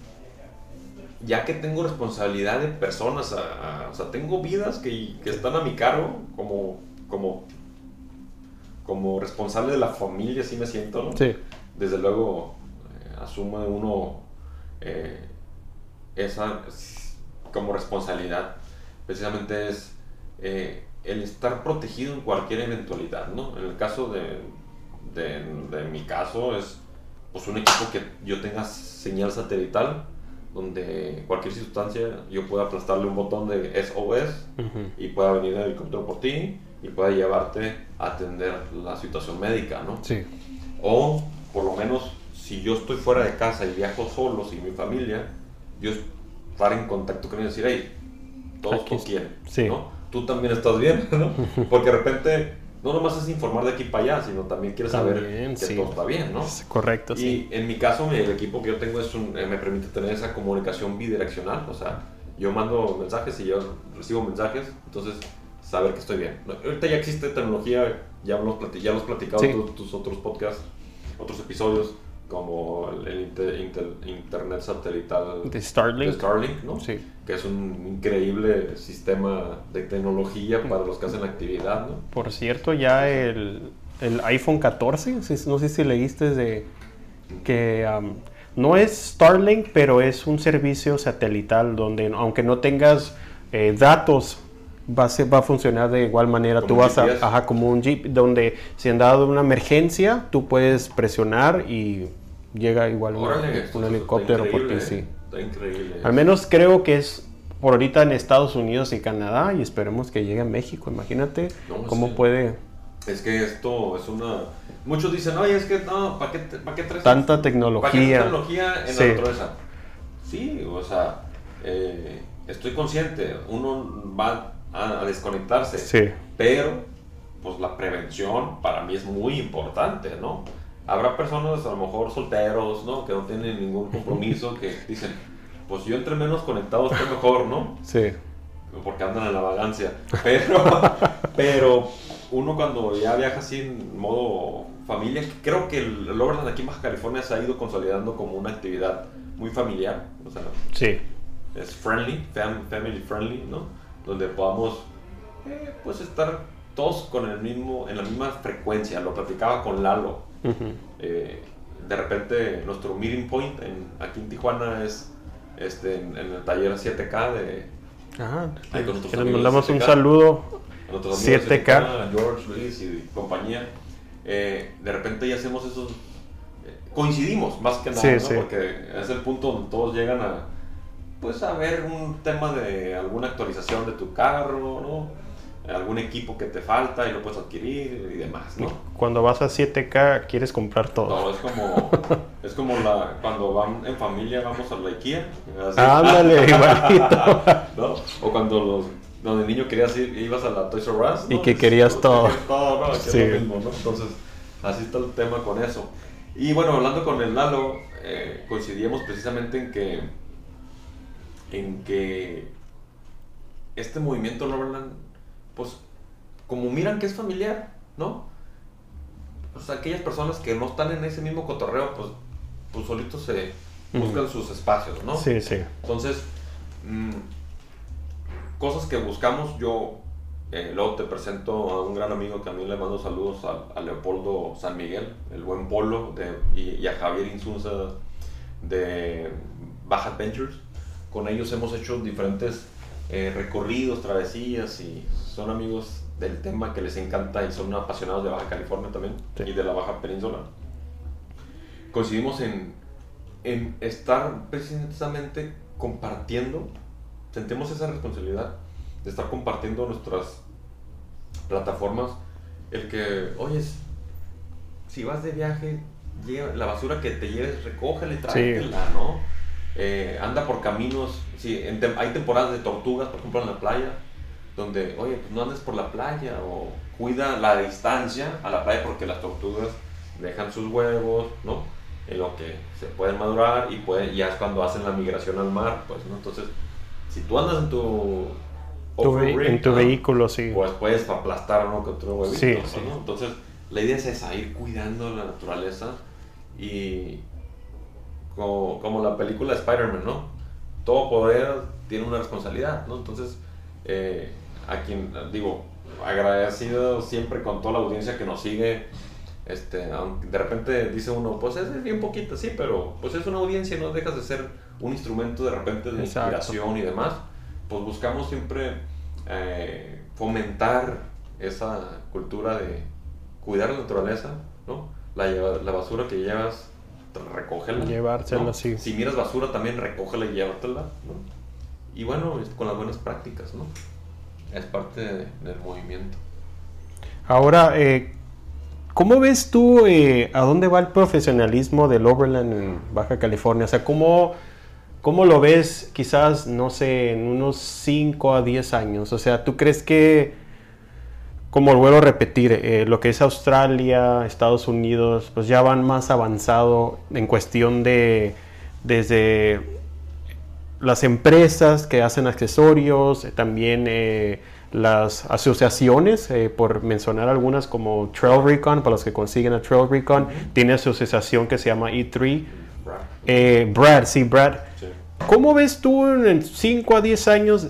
ya que tengo responsabilidad de personas, a- a- o sea, tengo vidas que, que están a mi cargo como, como como responsable de la familia, así me siento, ¿no? Sí. Desde luego, eh, asume uno eh, esa como responsabilidad. Precisamente es eh, el estar protegido en cualquier eventualidad, ¿no? En el caso de, de, de mi caso es pues un equipo que yo tenga señal satelital donde cualquier sustancia yo pueda aplastarle un botón de SOS y pueda venir el helicóptero por ti y pueda llevarte a atender la situación médica, ¿no? Sí. O por lo menos si yo estoy fuera de casa y viajo solo sin mi familia, yo estar en contacto con ellos y decir, hey, todos Aquí quieren, sí. ¿no? Tú también estás bien, *laughs* ¿no? Porque de repente no nomás es informar de aquí para allá, sino también quieres saber También, que sí. todo está bien, ¿no? Es correcto, Y sí. en mi caso, el equipo que yo tengo es un- eh, me permite tener esa comunicación bidireccional. O sea, yo mando mensajes y yo recibo mensajes, entonces saber que estoy bien. Ahorita ya existe tecnología, ya los, ya los platicado Sí. en tu- tus otros podcasts, otros episodios, como el, el inter- inter- internet satelital De de Starlink. Starlink, ¿no? Sí. Que es un increíble sistema de tecnología para los que hacen actividad, ¿no? Por cierto, ya el, el iPhone 14, si- no sé si leíste de que am, no es Starlink, pero es un servicio satelital donde aunque no tengas eh, datos va a, ser- va a funcionar de igual manera. Tú un vas a, ajá, como un jeep, donde si han dado una emergencia, tú puedes presionar y llega igual un- Órale, un, está helicóptero por ti, increíble, sí. Está increíble. Al menos creo que es por ahorita en Estados Unidos y Canadá y esperemos que llegue a México. Imagínate No, cómo sí. puede Es que esto es una... Muchos dicen, oye, es que no, ¿para qué, para qué traes tanta ¿Para qué tecnología. tecnología en Sí. la naturaleza? Sí, o sea, eh, estoy consciente, uno va a, a desconectarse, Sí. pero pues la prevención para mí es muy importante, ¿no? Habrá personas, a lo mejor solteros, ¿no? Que no tienen ningún compromiso, que *laughs* dicen, pues yo entre menos conectado estoy mejor, ¿no? Sí. porque andan en la vagancia. Pero, *laughs* pero uno cuando ya viaja así en modo familia, creo que el, Overland aquí en Baja California se ha ido consolidando como una actividad muy familiar, o sea, Sí. es friendly, fam- family friendly, ¿no? Donde podamos, eh, pues, estar todos con el mismo, en la misma frecuencia. Lo platicaba con Lalo. Ujú. Eh, de repente, nuestro meeting point en, aquí en Tijuana es este, en, en el taller 7K de, Ajá. Que les mandamos un 7K. saludo. a nuestros amigos 7K. de Tijuana, George, Luis y compañía, eh, de repente ya hacemos esos, eh, coincidimos más que nada, Sí, ¿no? sí. porque es el punto donde todos llegan a, pues a ver un tema de alguna actualización de tu carro, ¿no? algún equipo que te falta y lo puedes adquirir y demás, ¿no? Cuando vas a 7K quieres comprar todo. No, es como, es como la, cuando van en familia vamos a la IKEA. así. Ándale, *laughs* igualito. ¿no? O cuando los, donde niño querías ir, ibas a la Toys R Us. Y ¿no? que querías Pues, todo. querías todo, ¿no? Que Sí. lo mismo, ¿no? Entonces, así está el tema con eso. Y bueno, hablando con el Lalo, eh, coincidíamos precisamente en que, en que este movimiento Loverland, pues, como miran que es familiar, ¿no? Pues aquellas personas que no están en ese mismo cotorreo, pues, pues solitos se buscan sus espacios, ¿no? Sí, sí. Entonces, mm, cosas que buscamos, yo eh, luego te presento a un gran amigo que a mí le mando saludos a, a Leopoldo San Miguel, el buen Polo, de, y, y a Javier Insunza de Baja Adventures. Con ellos hemos hecho diferentes eh, recorridos, travesías y son amigos del tema que les encanta y son apasionados de Baja California también Sí. y de la Baja Península. Coincidimos en, en estar precisamente compartiendo, sentimos esa responsabilidad de estar compartiendo nuestras plataformas, el que, oye, si vas de viaje, lleva- la basura que te lleves, recógela y tráetela, ¿no? Eh, anda por caminos, sí, en tem- hay temporadas de tortugas, por ejemplo, en la playa, donde, oye, pues no andes por la playa o cuida la distancia a la playa porque las tortugas dejan sus huevos, ¿no? En lo que se pueden madurar y pueden, ya es cuando hacen la migración al mar, pues, ¿no? Entonces, si tú andas en tu... Tu en tu ¿no? vehículo, sí. Pues puedes aplastar uno que otro huevito, Sí, ¿no? sí. Entonces, la idea es esa, ir cuidando la naturaleza y como, como la película de Spider-Man, ¿no? Todo poder tiene una responsabilidad, ¿no? Entonces, eh, a quien, digo, agradecido siempre con toda la audiencia que nos sigue, este, de repente dice uno, pues es bien poquita, sí, pero pues es una audiencia y no dejas de ser un instrumento de repente de Exacto. inspiración y demás, pues buscamos siempre eh, fomentar esa cultura de cuidar la naturaleza, ¿no? La, la basura que llevas, recógela. Llevársela, ¿no? sí. Si miras basura, también recógela y llévatela, ¿no? Y bueno, con las buenas prácticas, ¿no? Es parte de- del movimiento. Ahora, eh, ¿cómo ves tú eh, a dónde va el profesionalismo del Overland en Baja California? O sea, ¿cómo, cómo lo ves quizás, no sé, en unos 5 a 10 años? O sea, ¿tú crees que, como vuelvo a repetir, eh, lo que es Australia, Estados Unidos, pues ya van más avanzado en cuestión de, desde las empresas que hacen accesorios, eh, también eh, las asociaciones, eh, por mencionar algunas como Trail Recon, para los que consiguen a Trail Recon, tiene asociación que se llama E3. Eh, Brad, sí, Brad. Sí. ¿Cómo ves tú en 5 a 10 años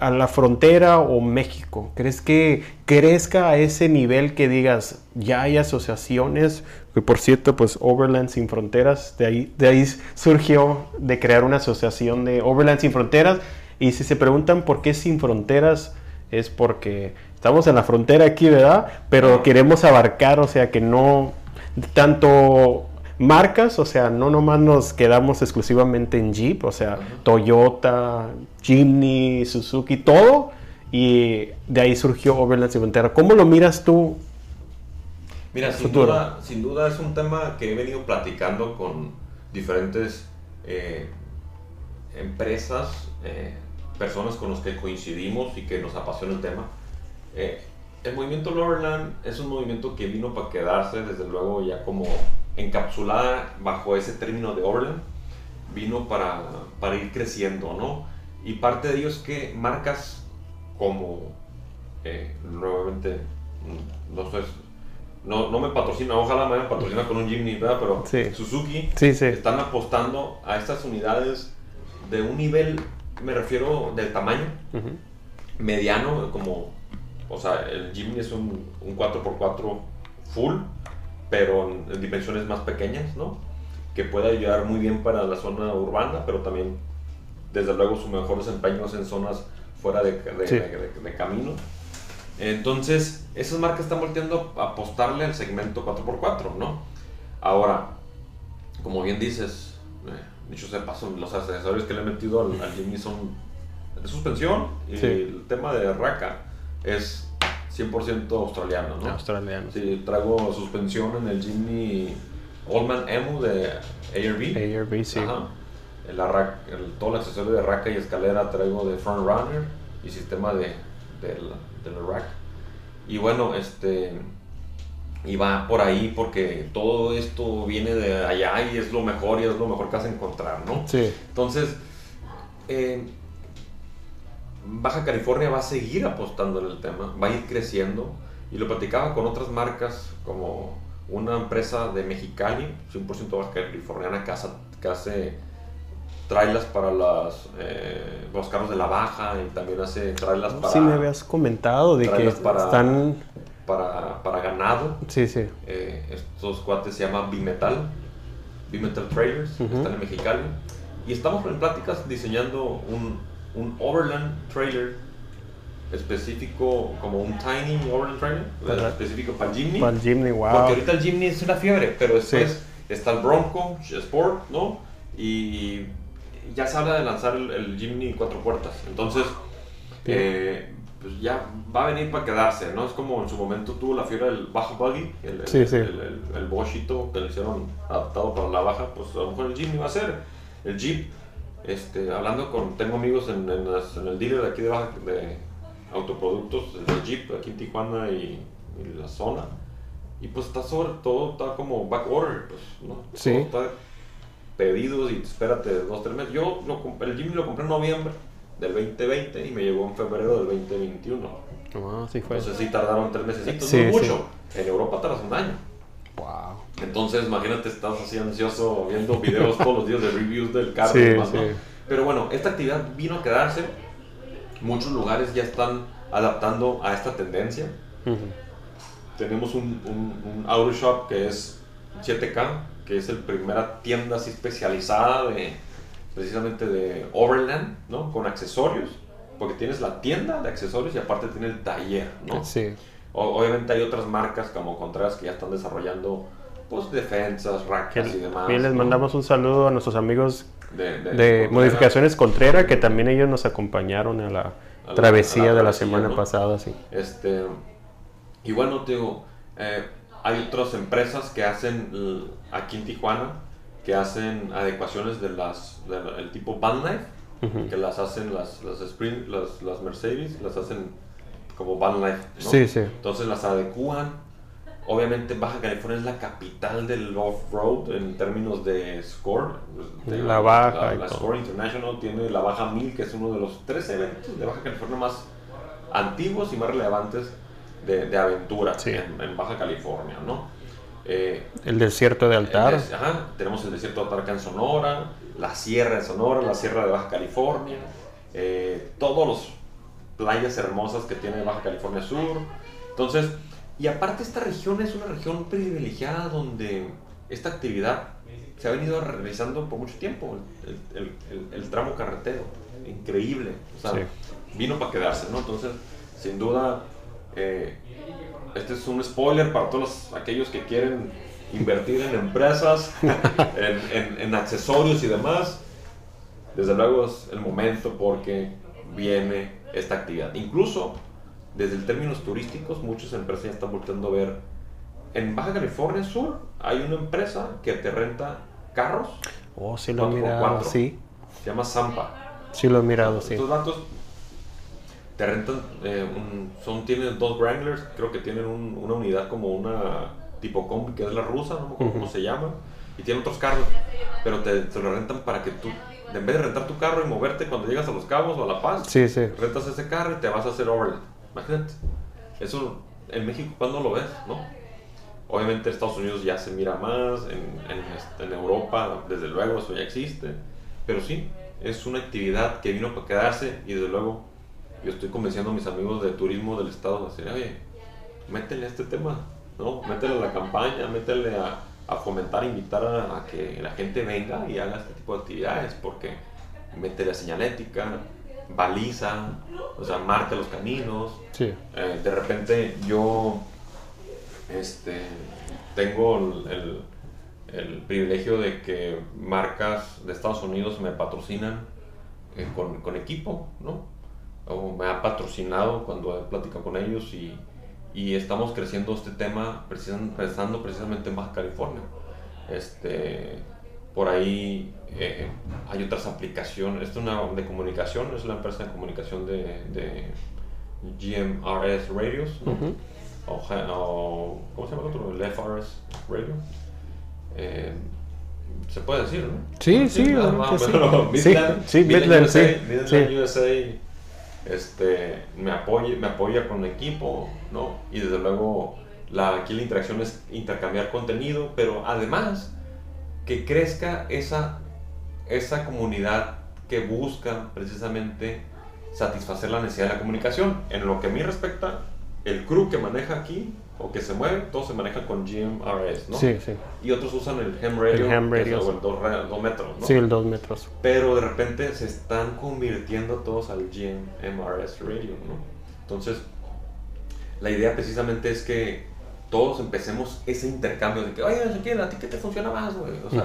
a la frontera o México? ¿Crees que crezca a ese nivel que digas, ya hay asociaciones? Que por cierto, pues Overland Sin Fronteras, de ahí, de ahí surgió de crear una asociación de Overland Sin Fronteras. Y si se preguntan por qué Sin Fronteras, es porque estamos en la frontera aquí, ¿verdad? Pero queremos abarcar, o sea, que no tanto marcas, o sea, no nomás nos quedamos exclusivamente en Jeep, o sea, Toyota, Jimny, Suzuki, todo, y de ahí surgió Overland Frontera. ¿Cómo lo miras tú? Mira, sin duda, sin duda, es un tema que he venido platicando con diferentes eh, empresas, eh, personas con las que coincidimos y que nos apasiona el tema. Eh, el movimiento Overland es un movimiento que vino para quedarse, desde luego ya como encapsulada bajo ese término de Overland, vino para, para ir creciendo, ¿no? Y parte de ello es que marcas como, eh, nuevamente, mm, no, sé, no, no, me patrocina, ojalá me patrocina con un Jimny, ¿verdad? Pero Suzuki están apostando a estas unidades de un nivel, me refiero del tamaño, mediano, como, o sea, el Jimny es un, un 4x4 full, pero en, dimensiones más pequeñas, ¿no? Que puede ayudar muy bien para la zona urbana, pero también, desde luego, su mejor desempeño es en zonas fuera de, de, camino. Entonces, esas marcas están volteando a apostarle al segmento 4x4, ¿no? Ahora, como bien dices, eh, dicho sea paso, los accesorios que le he metido al, al Jimny son de suspensión y el tema de raca es 100% australiano, ¿no? Australiano. Sí, traigo suspensión en el Jimny Oldman Emu de ARB. ARB, sí. Ajá. El, el, todo el accesorio de raca y escalera traigo de Front Runner y sistema de, de, la, rack. Y bueno, este y va por ahí porque todo esto viene de allá y es lo mejor y es lo mejor que vas a encontrar, ¿no? Sí. Entonces, eh, Baja California va a seguir apostando en el tema, va a ir creciendo y lo platicaba con otras marcas como una empresa de Mexicali, 100% baja californiana, que hace, que hace trailers para las, eh, los carros de la baja y también hace trailers para... Sí, me habías comentado de que están... Para, para, ganado. Sí, sí. Eh, estos cuates se llaman Bimetal, Bimetal Trailers, están en Mexicali. Y estamos en pláticas diseñando un, un Overland trailer específico, como un tiny Overland trailer, específico para el Jimny. Para el Jimny, wow. Porque ahorita el Jimny es una fiebre, pero después está el Bronco Sport, ¿no? Y ya se habla de lanzar el, el Jimny cuatro puertas. Entonces, eh, pues ya va a venir para quedarse, ¿no? Es como en su momento tuvo la fiebre del bajo buggy, el, el, el, bochito que le hicieron adaptado para la baja, pues a lo mejor el Jimny va a ser el Jeep este, hablando con, tengo amigos en, en, el dealer de aquí de, de autoproductos, de Jeep, aquí en Tijuana y, la zona. Y pues está sobre todo, está como back order, pues, ¿no? Sí. está pedidos y espérate dos, tres meses. Yo el Jeep lo compré en noviembre del 2020 y me llegó en febrero del 2021. Ah, sí fue. Entonces sí tardaron tres meses, sí, no mucho. En Europa tardas un año. Wow. Entonces, imagínate, estás así ansioso viendo videos todos los días de reviews del carro. Pero bueno, esta actividad vino a quedarse. Muchos lugares ya están adaptando a esta tendencia. Tenemos un, un, auto shop que es 7K, que es la primera tienda así especializada de precisamente de Overland, ¿no? Con accesorios, porque tienes la tienda de accesorios y aparte tiene el taller, ¿no? Sí obviamente hay otras marcas como Contreras que ya están desarrollando pues defensas, rackets y demás. Bien, les mandamos un saludo a nuestros amigos de, Modificaciones Contreras, que también ellos nos acompañaron a la, travesía de la semana pasada. Sí. Este, y bueno, digo, eh, hay otras empresas que hacen aquí en Tijuana que hacen adecuaciones de las del tipo Van Life, que las hacen las, las Sprint, las, las Mercedes, las hacen como Van Life. ¿no? Sí, sí. Entonces las adecúan. Obviamente Baja California es la capital del off-road en términos de score. la, baja. La, Score International tiene la Baja 1000, que es uno de los tres eventos de Baja California más antiguos y más relevantes de, de aventura en, Baja California, ¿no? Eh, el desierto de Altar. ajá, tenemos el desierto de Altar acá en Sonora, la Sierra de Sonora, la Sierra de Baja California, eh, todos los playas hermosas que tiene Baja California Sur. Entonces, y aparte esta región es una región privilegiada donde esta actividad se ha venido realizando por mucho tiempo, el, el, tramo carretero, increíble, o sea, vino para quedarse, ¿no? Entonces, sin duda, eh, este es un spoiler para todos aquellos que quieren invertir en empresas, *laughs* en, en, accesorios y demás. Desde luego es el momento porque viene esta actividad. Incluso desde el términos turísticos, muchas empresas ya están volviendo a ver. En Baja California Sur hay una empresa que te renta carros. Oh, sí lo he mirado, sí. Se llama Zampa. Sí lo he mirado, sí. Estos datos te rentan, eh, son, tienen dos Wranglers, creo que tienen una unidad como una tipo combi, que es la rusa, no me acuerdo cómo se llama, y tienen otros carros, pero te, te, lo rentan para que tú, en vez de rentar tu carro y moverte cuando llegas a Los Cabos o a La Paz, sí, sí. rentas ese carro y te vas a hacer overland. Imagínate, eso en México cuando lo ves, ¿no? Obviamente en Estados Unidos ya se mira más, este, en Europa desde luego eso ya existe, pero sí, es una actividad que vino para quedarse y desde luego yo estoy convenciendo a mis amigos de turismo del estado de decir, oye, métele a este tema, ¿no? Métele a la campaña, métele a, a fomentar, invitar a, que la gente venga y haga este tipo de actividades, porque métele a señalética, baliza, o sea, marca los caminos. Sí. Eh, de repente yo este, tengo el, el, privilegio de que marcas de Estados Unidos me patrocinan eh, con, con equipo, ¿no? o me ha patrocinado cuando he platicado con ellos y, y estamos creciendo este tema pensando precisamente en Baja California. Este, por ahí eh, hay otras aplicaciones, esta es una de comunicación, es la empresa de comunicación de, de GMRS Radios, o, ¿cómo se llama el otro? El FRS Radio. Eh, se puede decir, ¿no? Sí, sí, sí, Midland, sí, Midland, USA, Midland USA este, me, apoya, me apoya con equipo, ¿no? Y desde luego la, aquí la interacción es intercambiar contenido, pero además que crezca esa, esa comunidad que busca precisamente satisfacer la necesidad de la comunicación. En lo que a mí respecta, el crew que maneja aquí o que se mueve, todo se maneja con GMRS, ¿no? Sí, sí. Y otros usan el Ham Radio, el, ham radio. Es el 2 metros, ¿no? Sí, el 2 metros. Pero de repente se están convirtiendo todos al GMRS Radio, ¿no? Entonces, la idea precisamente es que todos empecemos ese intercambio de que, oye, ¿a ti qué te funciona más, güey? O sea,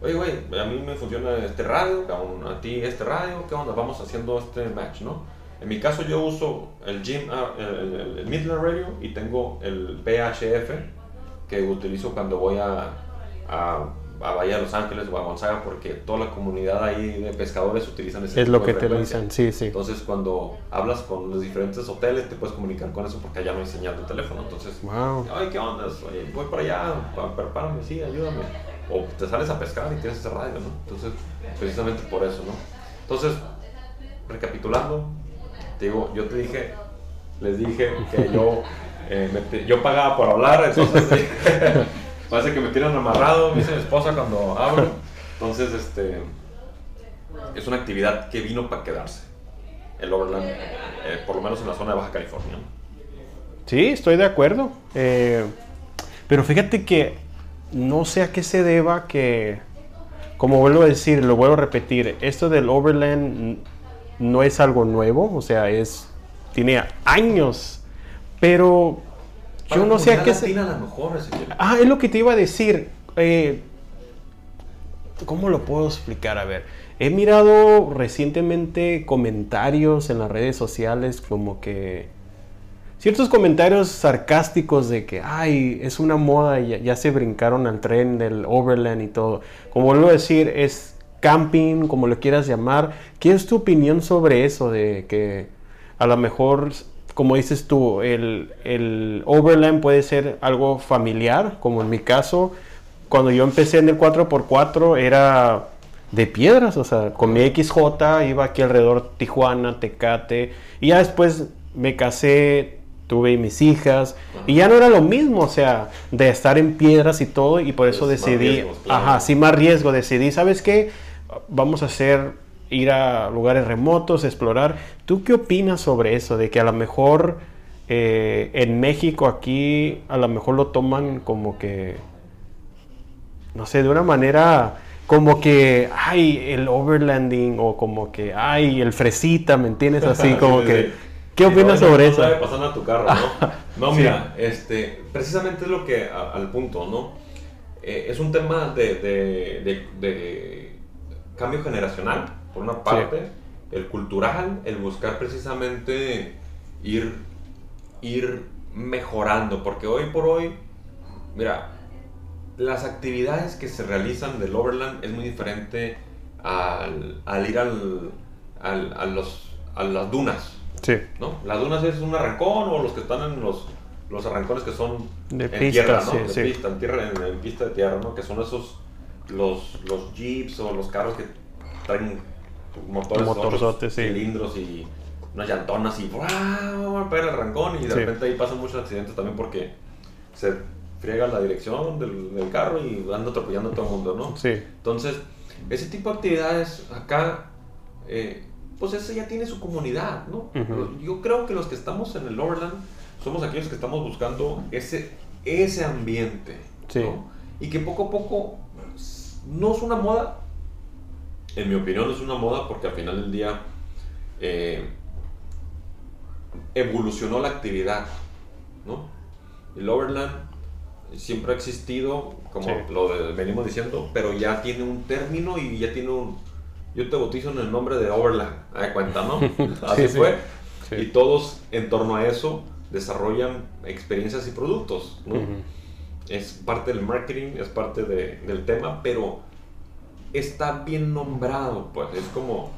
oye, güey, a mí me funciona este radio, a ti este radio, ¿qué onda? Vamos haciendo este match, ¿no? En mi caso yo uso el, Gym, ah, el, Midland Radio y tengo el VHF que utilizo cuando voy a, a, a, Bahía de Los Ángeles o a Gonzaga porque toda la comunidad ahí de pescadores utilizan ese Es lo que te dicen, sí, sí. Entonces cuando hablas con los diferentes hoteles te puedes comunicar con eso porque allá no hay señal de teléfono. Entonces, wow. ay, ¿qué onda? Oye, voy para allá, prepárame, sí, ayúdame. O te sales a pescar y tienes ese radio, ¿no? Entonces, precisamente por eso, ¿no? Entonces, recapitulando, digo, yo te dije, les dije que yo, *laughs* eh, yo pagaba por hablar, entonces *laughs* parece que me tienen amarrado, me dice mi esposa cuando hablo. Entonces, este, es una actividad que vino para quedarse, el Overland, eh, por lo menos en la zona de Baja California. Sí, estoy de acuerdo. Eh, pero fíjate que no sé a qué se deba que, como vuelvo a decir, lo vuelvo a repetir, esto del Overland no es algo nuevo, o sea, es tiene años, pero yo no sé a qué se... ah, es lo que te iba a decir. Eh, ¿Cómo lo puedo explicar? A ver, he mirado recientemente comentarios en las redes sociales como que ciertos comentarios sarcásticos de que, ay, es una moda y ya, ya se brincaron al tren del Overland y todo. Como vuelvo a decir, es camping, como lo quieras llamar. ¿Qué es tu opinión sobre eso? De que a lo mejor, como dices tú, el, el Overland puede ser algo familiar, como en mi caso, cuando yo empecé en el 4x4 era de piedras, o sea, con mi XJ iba aquí alrededor Tijuana, Tecate, y ya después me casé, tuve mis hijas, y ya no era lo mismo, o sea, de estar en piedras y todo, y por eso decidí, ajá, sí, más riesgo, decidí, ¿sabes qué? vamos a hacer ir a lugares remotos, explorar. ¿Tú qué opinas sobre eso? De que a lo mejor eh, en México aquí a lo mejor lo toman como que, no sé, de una manera como que, ay, el overlanding o como que, ay, el fresita, ¿me entiendes? *laughs* Así como que... ¿Qué opinas sobre eso? Pasando a tu carro, ¿no? *laughs* No, mira, este, precisamente es lo que, al punto, ¿no? Eh, es un tema de, de, de, cambio generacional, por una parte, el cultural, el buscar precisamente ir, ir mejorando, porque hoy por hoy, mira, las actividades que se realizan del Overland es muy diferente al, al ir al, al, a, los, a las dunas. Sí. ¿no? Las dunas es un arrancón o los que están en los, los arrancones que son de en tierra, ¿no? de pista, en, tierra, en, pista de tierra, ¿no? Que son esos, los, los jeeps o los carros que traen motores, cilindros y unas llantonas y ¡wow! Pega el arrancón y de repente ahí pasan muchos accidentes también porque se friega la dirección del, carro y anda atropellando a todo el mundo, ¿no? Sí. Entonces, ese tipo de actividades acá, eh, pues ese ya tiene su comunidad, ¿no? Yo creo que los que estamos en el Overland somos aquellos que estamos buscando ese, ese ambiente, sí. Y que poco a poco no es una moda, en mi opinión es una moda porque al final del día eh, evolucionó la actividad, ¿no? El Overland siempre ha existido, como lo venimos diciendo, pero ya tiene un término y ya tiene un... Yo te bautizo en el nombre de Overland, ¿a cuenta, no? *laughs* *laughs* Así fue. Y todos en torno a eso desarrollan experiencias y productos, ¿no? Es parte del marketing, es parte del tema, pero está bien nombrado, pues es como,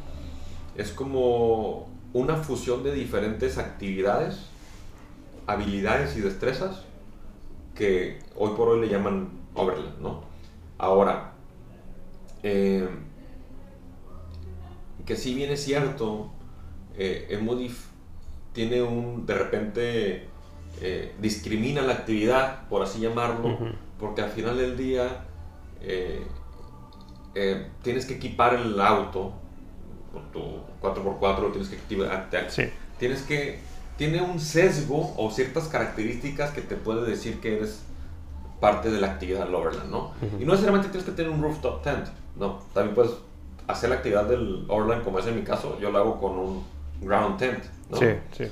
es como una fusión de diferentes actividades, habilidades y destrezas que hoy por hoy le llaman Overland, ¿no? Ahora, eh, que si bien es cierto, eh, tiene un, de repente, eh, discrimina la actividad, por así llamarlo, porque al final del día eh, tienes que equipar el auto, tu 4x4 tienes que equipar, tienes que tiene un sesgo o ciertas características que te puede decir que eres parte de la actividad del Overland, ¿no? Y no necesariamente tienes que tener un rooftop tent, ¿no? También puedes hacer la actividad del Overland, como es en mi caso, yo lo hago con un ground tent, ¿no? Sí, sí.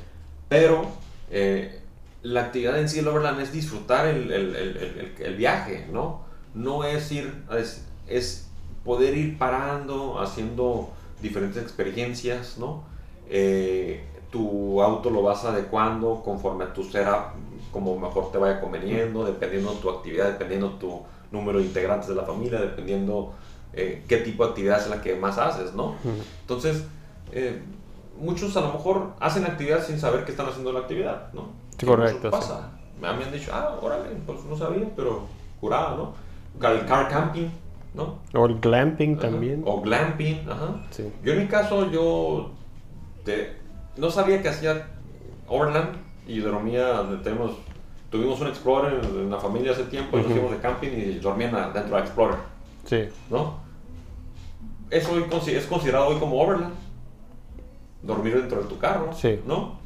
Pero eh, la actividad en sí del Overland es disfrutar el, el, el, el viaje, ¿no? No es ir, es, es, poder ir parando, haciendo diferentes experiencias, ¿no? Eh, tu auto lo vas adecuando conforme a tu setup, como mejor te vaya conveniendo, dependiendo de tu actividad, dependiendo de tu número de integrantes de la familia, dependiendo eh, qué tipo de actividad es la que más haces, ¿no? Entonces, eh, muchos a lo mejor hacen actividad sin saber que están haciendo la actividad, ¿no? correcto. Pasa. Me han dicho, ah, órale, pues no sabía, pero curada, ¿no? El car camping, ¿no? O el glamping también. O glamping, ajá. Yo en mi caso, yo te, no sabía que hacía Overland y dormía, tenemos, tuvimos un Explorer en, la familia hace tiempo y nos fuimos de camping y dormían dentro del Explorer. Sí. ¿No? Eso es considerado hoy como Overland. Dormir dentro de tu carro. Sí. ¿No?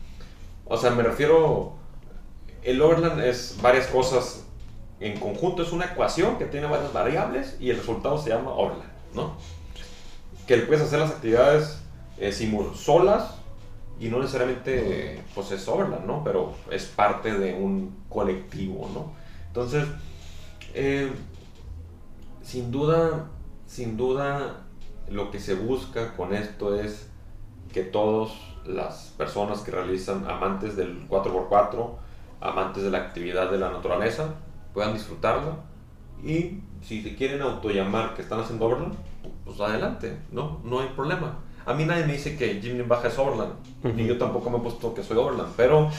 O sea, me refiero, el Overland es varias cosas en conjunto, es una ecuación que tiene varias variables y el resultado se llama Overland, ¿no? Que puedes hacer las actividades eh, solas y no necesariamente pues es Overland, ¿no? Pero es parte de un colectivo, ¿no? Entonces, eh, sin duda, sin duda, lo que se busca con esto es que todas las personas que realizan amantes del 4x4, amantes de la actividad de la naturaleza, puedan disfrutarla y si se quieren autollamar que están haciendo Overland, pues adelante, ¿no? No hay problema a mí nadie me dice que Jimmy Baja es Overland, ni yo tampoco me he puesto que soy Overland, pero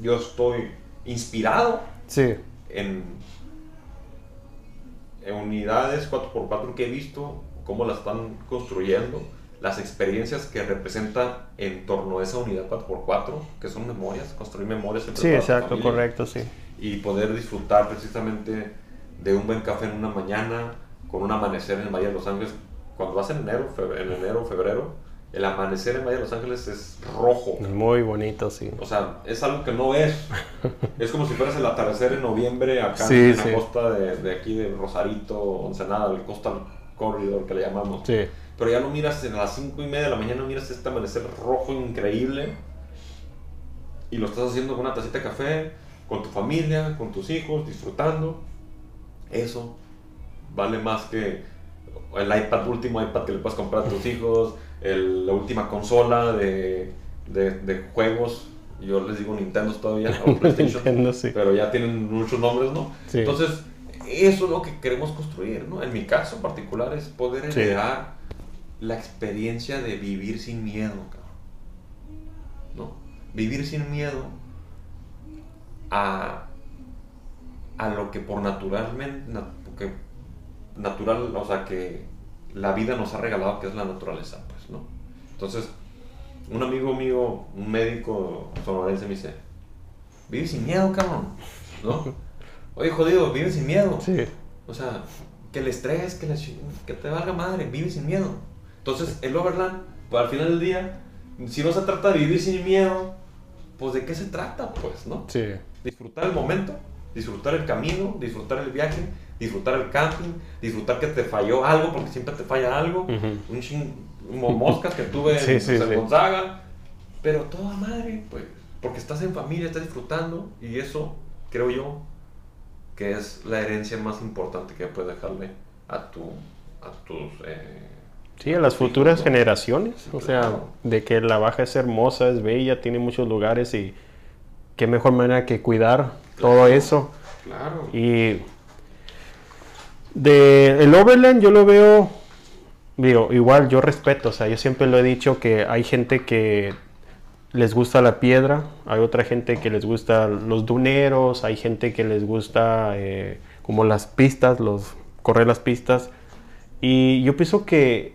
yo estoy inspirado sí. en, en unidades 4x4 que he visto, cómo las están construyendo, las experiencias que representan en torno a esa unidad 4x4, que son memorias, construir memorias. Sí, exacto, correcto, sí. Y poder disfrutar precisamente de un buen café en una mañana, con un amanecer en el Valle de Los Ángeles cuando vas en enero, en enero, febrero, el amanecer en Valle de Los Ángeles es rojo. Muy bonito, sí. O sea, es algo que no ves. es como si fueras el atardecer en noviembre acá en la costa de, de, aquí de Rosarito, Ensenada, el Coastal Corridor que le llamamos. Sí. Pero ya lo miras en las 5 y media de la mañana, miras este amanecer rojo increíble. Y lo estás haciendo con una tacita de café, con tu familia, con tus hijos, disfrutando. Eso vale más que el iPad, último iPad que le puedes comprar a tus hijos, la última consola de, de, juegos. Yo les digo Nintendo todavía, o *laughs* PlayStation, pero ya tienen muchos nombres, ¿no? Entonces, eso es lo que queremos construir, ¿no? En mi caso particular es poder crear la experiencia de vivir sin miedo, ¿no? Vivir sin miedo a, a lo que por naturalmente, porque natural, o sea, que la vida nos ha regalado, que es la naturaleza, pues, ¿no? Entonces, un amigo mío, un médico sonorense me dice, vive sin miedo, cabrón, ¿no? Oye, jodido, vive sin miedo. Sí. O sea, que el estrés, que, que te valga madre, vive sin miedo. Entonces, el Overland, pues al final del día, si no se trata de vivir sin miedo, pues de qué se trata, pues, ¿no? Sí. Disfrutar el momento, disfrutar el camino, disfrutar el viaje, disfrutar el camping, disfrutar que te falló algo, porque siempre te falla algo, un ching, moscas que tuve en, Gonzaga, pero toda madre, pues, porque estás en familia, estás disfrutando, y eso, creo yo, que es la herencia más importante que puedes dejarle a, tu, a tus... Eh, sí, a las futuras generaciones, o sea, de que la baja es hermosa, es bella, tiene muchos lugares y qué mejor manera que cuidar todo eso. Claro. Y de el Overland yo lo veo, digo, igual yo respeto, o sea, yo siempre lo he dicho que hay gente que les gusta la piedra, hay otra gente que les gusta los duneros, hay gente que les gusta eh, como las pistas, los correr las pistas. Y yo pienso que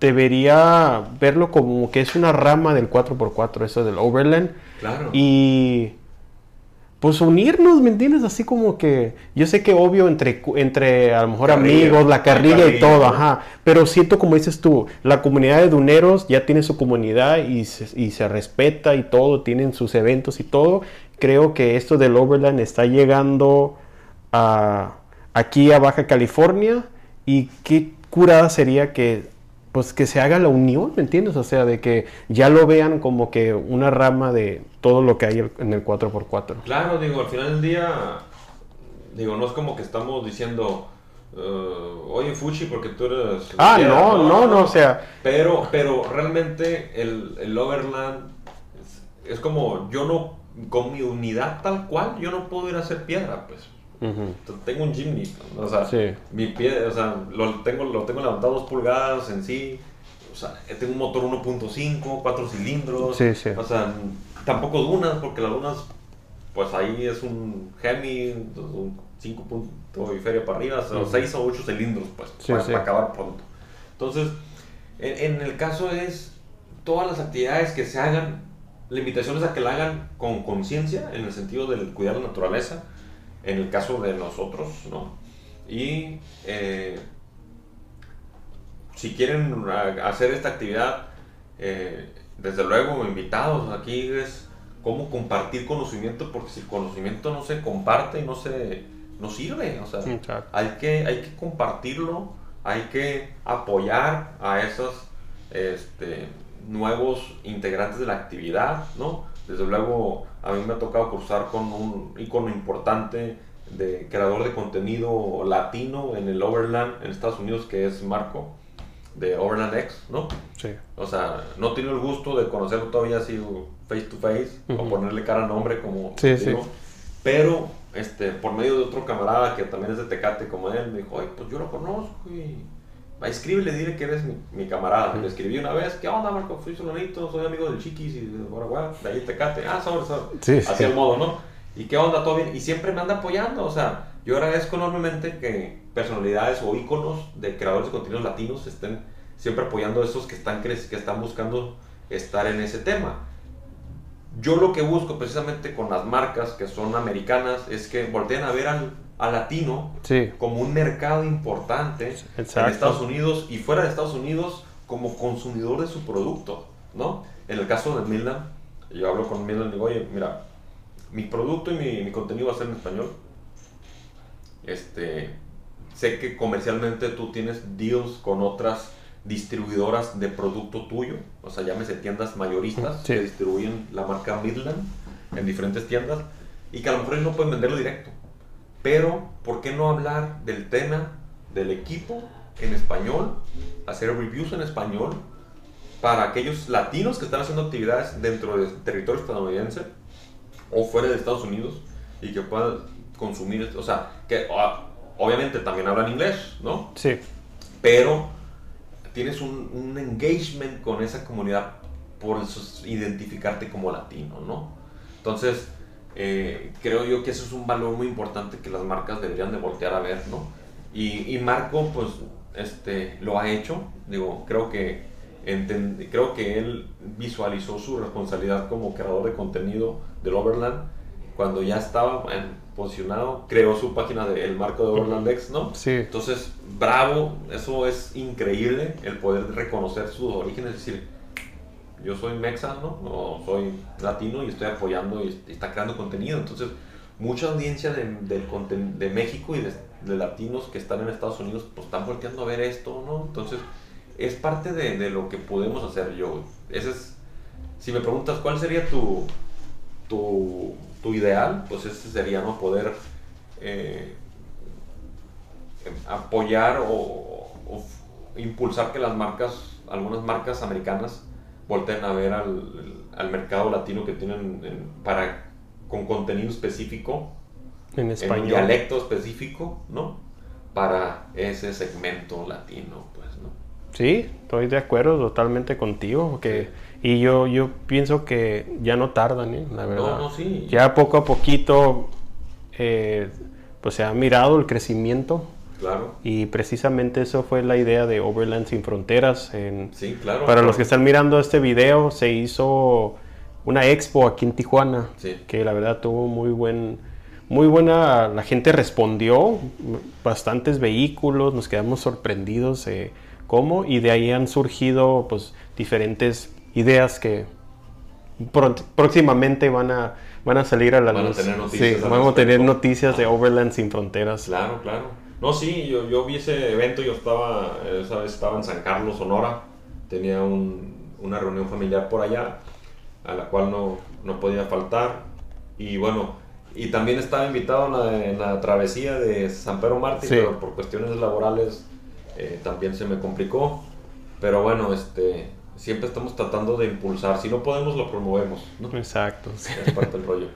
debería verlo como que es una rama del 4x4, eso del Overland. Claro. Y pues unirnos, ¿me entiendes? Así como que yo sé que obvio entre, entre a lo mejor amigos, la carrilla, y todo, ajá, pero siento como dices tú, la comunidad de duneros ya tiene su comunidad y se, y se respeta y todo, tienen sus eventos y todo. Creo que esto del Overland está llegando a, aquí a Baja California y qué curada sería que pues que se haga la unión, ¿me entiendes? O sea, de que ya lo vean como que una rama de todo lo que hay en el 4x4. Claro, digo, al final del día, digo, no es como que estamos diciendo, uh, oye Fuchi, porque tú eres... Ah, no, no, no, o sea... Pero, pero realmente el, el Overland es, como, yo no, con mi unidad tal cual, yo no puedo ir a hacer piedra, pues. Tengo un Jimny, o sea, mi pie, o sea, lo tengo, lo tengo levantado dos pulgadas en sí, o sea, tengo un motor 1.5, cuatro cilindros, o sea, tampoco dunas, porque las dunas, pues ahí es un Hemi, un 5 punto y feria para arriba, o 6 o 8 cilindros, pues, para, acabar pronto. Entonces, en, en, el caso es todas las actividades que se hagan, la invitación es a que la hagan con conciencia, en el sentido del cuidar la naturaleza, en el caso de nosotros, ¿no? Y eh, si quieren hacer esta actividad, eh, desde luego invitados, aquí es cómo compartir conocimiento, porque si el conocimiento no se comparte y no se no sirve, o sea, hay que, hay que compartirlo, hay que apoyar a esos este, nuevos integrantes de la actividad, ¿no? Desde luego, a mí me ha tocado cursar con un icono importante de creador de contenido latino en el Overland en Estados Unidos, que es Marco, de Overland X, ¿no? Sí. O sea, no tiene el gusto de conocerlo todavía así face to face, o ponerle cara a nombre, como sí, sí. Pero, este, por medio de otro camarada que también es de Tecate como él, me dijo, oye, pues yo lo conozco y escríbele, dile que eres mi, camarada. Le escribí una vez, ¿qué onda, Marco? Soy solonito, soy amigo del Chiquis y de Guaraguá, de ahí Tecate. Ah, sobre, sobre. Así el modo, ¿no? ¿Y qué onda? ¿Todo bien? Y siempre me anda apoyando, o sea, yo agradezco enormemente que personalidades o íconos de creadores de contenidos latinos estén siempre apoyando a esos que están, que están buscando estar en ese tema. Yo lo que busco precisamente con las marcas que son americanas es que volteen a ver al a latino Sí. como un mercado importante en. Estados Unidos y fuera de Estados Unidos como consumidor de su producto, ¿no? En el caso de Midland, yo hablo con Midland y digo, oye, mira, mi producto y mi, mi contenido va a ser en español. Este, sé que comercialmente tú tienes deals con otras distribuidoras de producto tuyo, o sea, llámese tiendas mayoristas Sí. que distribuyen la marca Midland en diferentes tiendas y que a lo mejor ellos no pueden venderlo directo. Pero, ¿por qué no hablar del tema, del equipo en español? Hacer reviews en español para aquellos latinos que están haciendo actividades dentro del territorio estadounidense o fuera de Estados Unidos y que puedan consumir, o sea, que ah, obviamente también hablan inglés, ¿no? Sí. Pero tienes un, un engagement con esa comunidad por identificarte como latino, ¿no? Entonces, eh, creo yo que eso es un valor muy importante que las marcas deberían de voltear a ver, ¿no? Y, y Marco, pues, este, lo ha hecho, digo, creo que, enten- creo que él visualizó su responsabilidad como creador de contenido del Overland cuando ya estaba posicionado, creó su página de El Marco de Overland X, ¿no? Sí. Entonces, bravo, eso es increíble, el poder reconocer sus orígenes, es decir, yo soy mexa, ¿no? O soy latino y estoy apoyando y, está creando contenido. Entonces, mucha audiencia de, conten- de México y de, de latinos que están en Estados Unidos, pues están volteando a ver esto, ¿no? Entonces, es parte de, de lo que podemos hacer yo. Ese es, si me preguntas cuál sería tu, tu, tu ideal, pues ese sería, ¿no? Poder eh, apoyar o, impulsar que las marcas, algunas marcas americanas, volteen a ver al, al mercado latino que tienen en- para con contenido específico, En en un dialecto específico, ¿no? Para ese segmento latino, pues, ¿no? Sí, estoy de acuerdo totalmente contigo. Que, Y yo, yo pienso que ya no tardan, ¿eh? la verdad. No, no, sí. Ya poco a poquito eh, pues se ha mirado el crecimiento Claro. y precisamente eso fue la idea de Overland Sin Fronteras. En, Sí, claro. para los que están mirando este video, se hizo una expo aquí en Tijuana, Sí. que la verdad tuvo muy buen, muy buena, la gente respondió, bastantes vehículos, nos quedamos sorprendidos de cómo, y de ahí han surgido pues diferentes ideas que próximamente van a, van a salir a la Van a luz. tener noticias Sí, al vamos a tener noticias de Overland Sin Fronteras. Claro, claro. No, sí, yo, yo vi ese evento, yo estaba, esa vez estaba en San Carlos, Sonora, tenía un- una reunión familiar por allá, a la cual no, no podía faltar, y bueno, y también estaba invitado en la, en la travesía de San Pedro Mártir, Sí. pero por cuestiones laborales eh, también se me complicó, pero bueno, este, siempre estamos tratando de impulsar, si no podemos lo promovemos, ¿no? Exacto. sí. Es parte del rollo.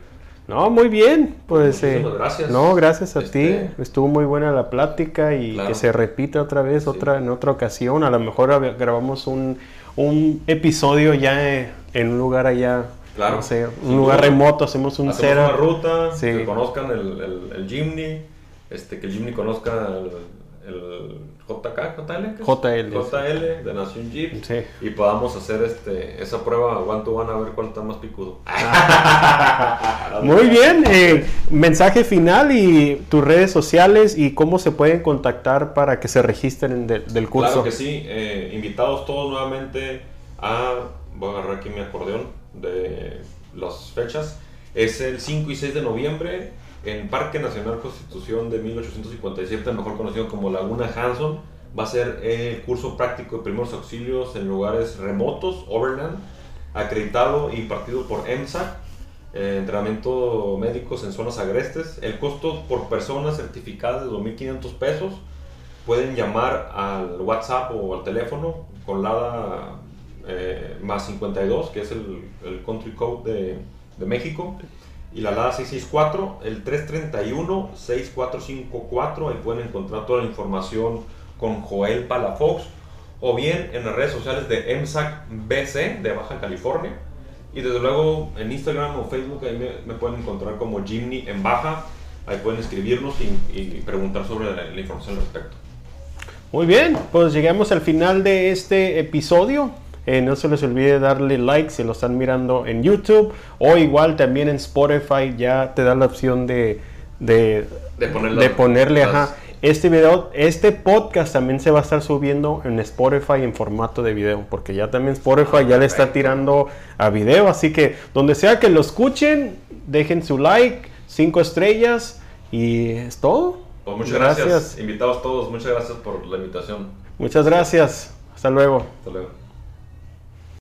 No, muy bien. Pues, eh, gracias. No, gracias a Este- ti. Estuvo muy buena la plática y Claro. que se repita otra vez, Sí. otra en otra ocasión. A lo mejor grabamos un, un episodio ya eh, en un lugar allá, Claro. no sé, un lugar duda. remoto. Hacemos un Hacemos setup. una ruta, Sí. que conozcan el, el, el Jimny, este, que el Jimny conozca el, el JK, JL. JL, JL de Nación Jeep Sí. y podamos hacer este, esa prueba one to one a ver cuál está más picudo. *laughs* Muy bien. eh, mensaje final y tus redes sociales y cómo se pueden contactar para que se registren de- del curso. Claro que sí, eh, invitados todos nuevamente a, voy a agarrar aquí mi acordeón de las fechas, es el 5 y 6 de noviembre en Parque Nacional Constitución de 1857, mejor conocido como Laguna Hanson, va a ser el curso práctico de primeros auxilios en lugares remotos, Overland, acreditado e impartido por EMSA, eh, entrenamiento médicos en zonas agrestes. El costo por persona certificada de 2.500 pesos. Pueden llamar al WhatsApp o al teléfono con LADA eh, más 52, que es el, el country code de, de México, y la LADA 664, el 331-6454. Ahí pueden encontrar toda la información con Joel Palafox o bien en las redes sociales de EMSAC BC de Baja California. Y desde luego en Instagram o Facebook ahí me, me pueden encontrar como Jimny en Baja. Ahí pueden escribirnos y, y preguntar sobre la, la información al respecto. Muy bien, pues llegamos al final de este episodio. Eh, no se les olvide darle like si lo están mirando en YouTube o igual también en Spotify ya te da la opción de, de, De ponerle- de ponerle, las- ajá. Este video, este podcast también se va a estar subiendo en Spotify en formato de video, porque ya también Spotify ya le está tirando a video, así que donde sea que lo escuchen, dejen su like, cinco estrellas y es todo. Pues muchas gracias. Invitados todos, muchas gracias por la invitación. Muchas gracias. Hasta luego. Hasta luego.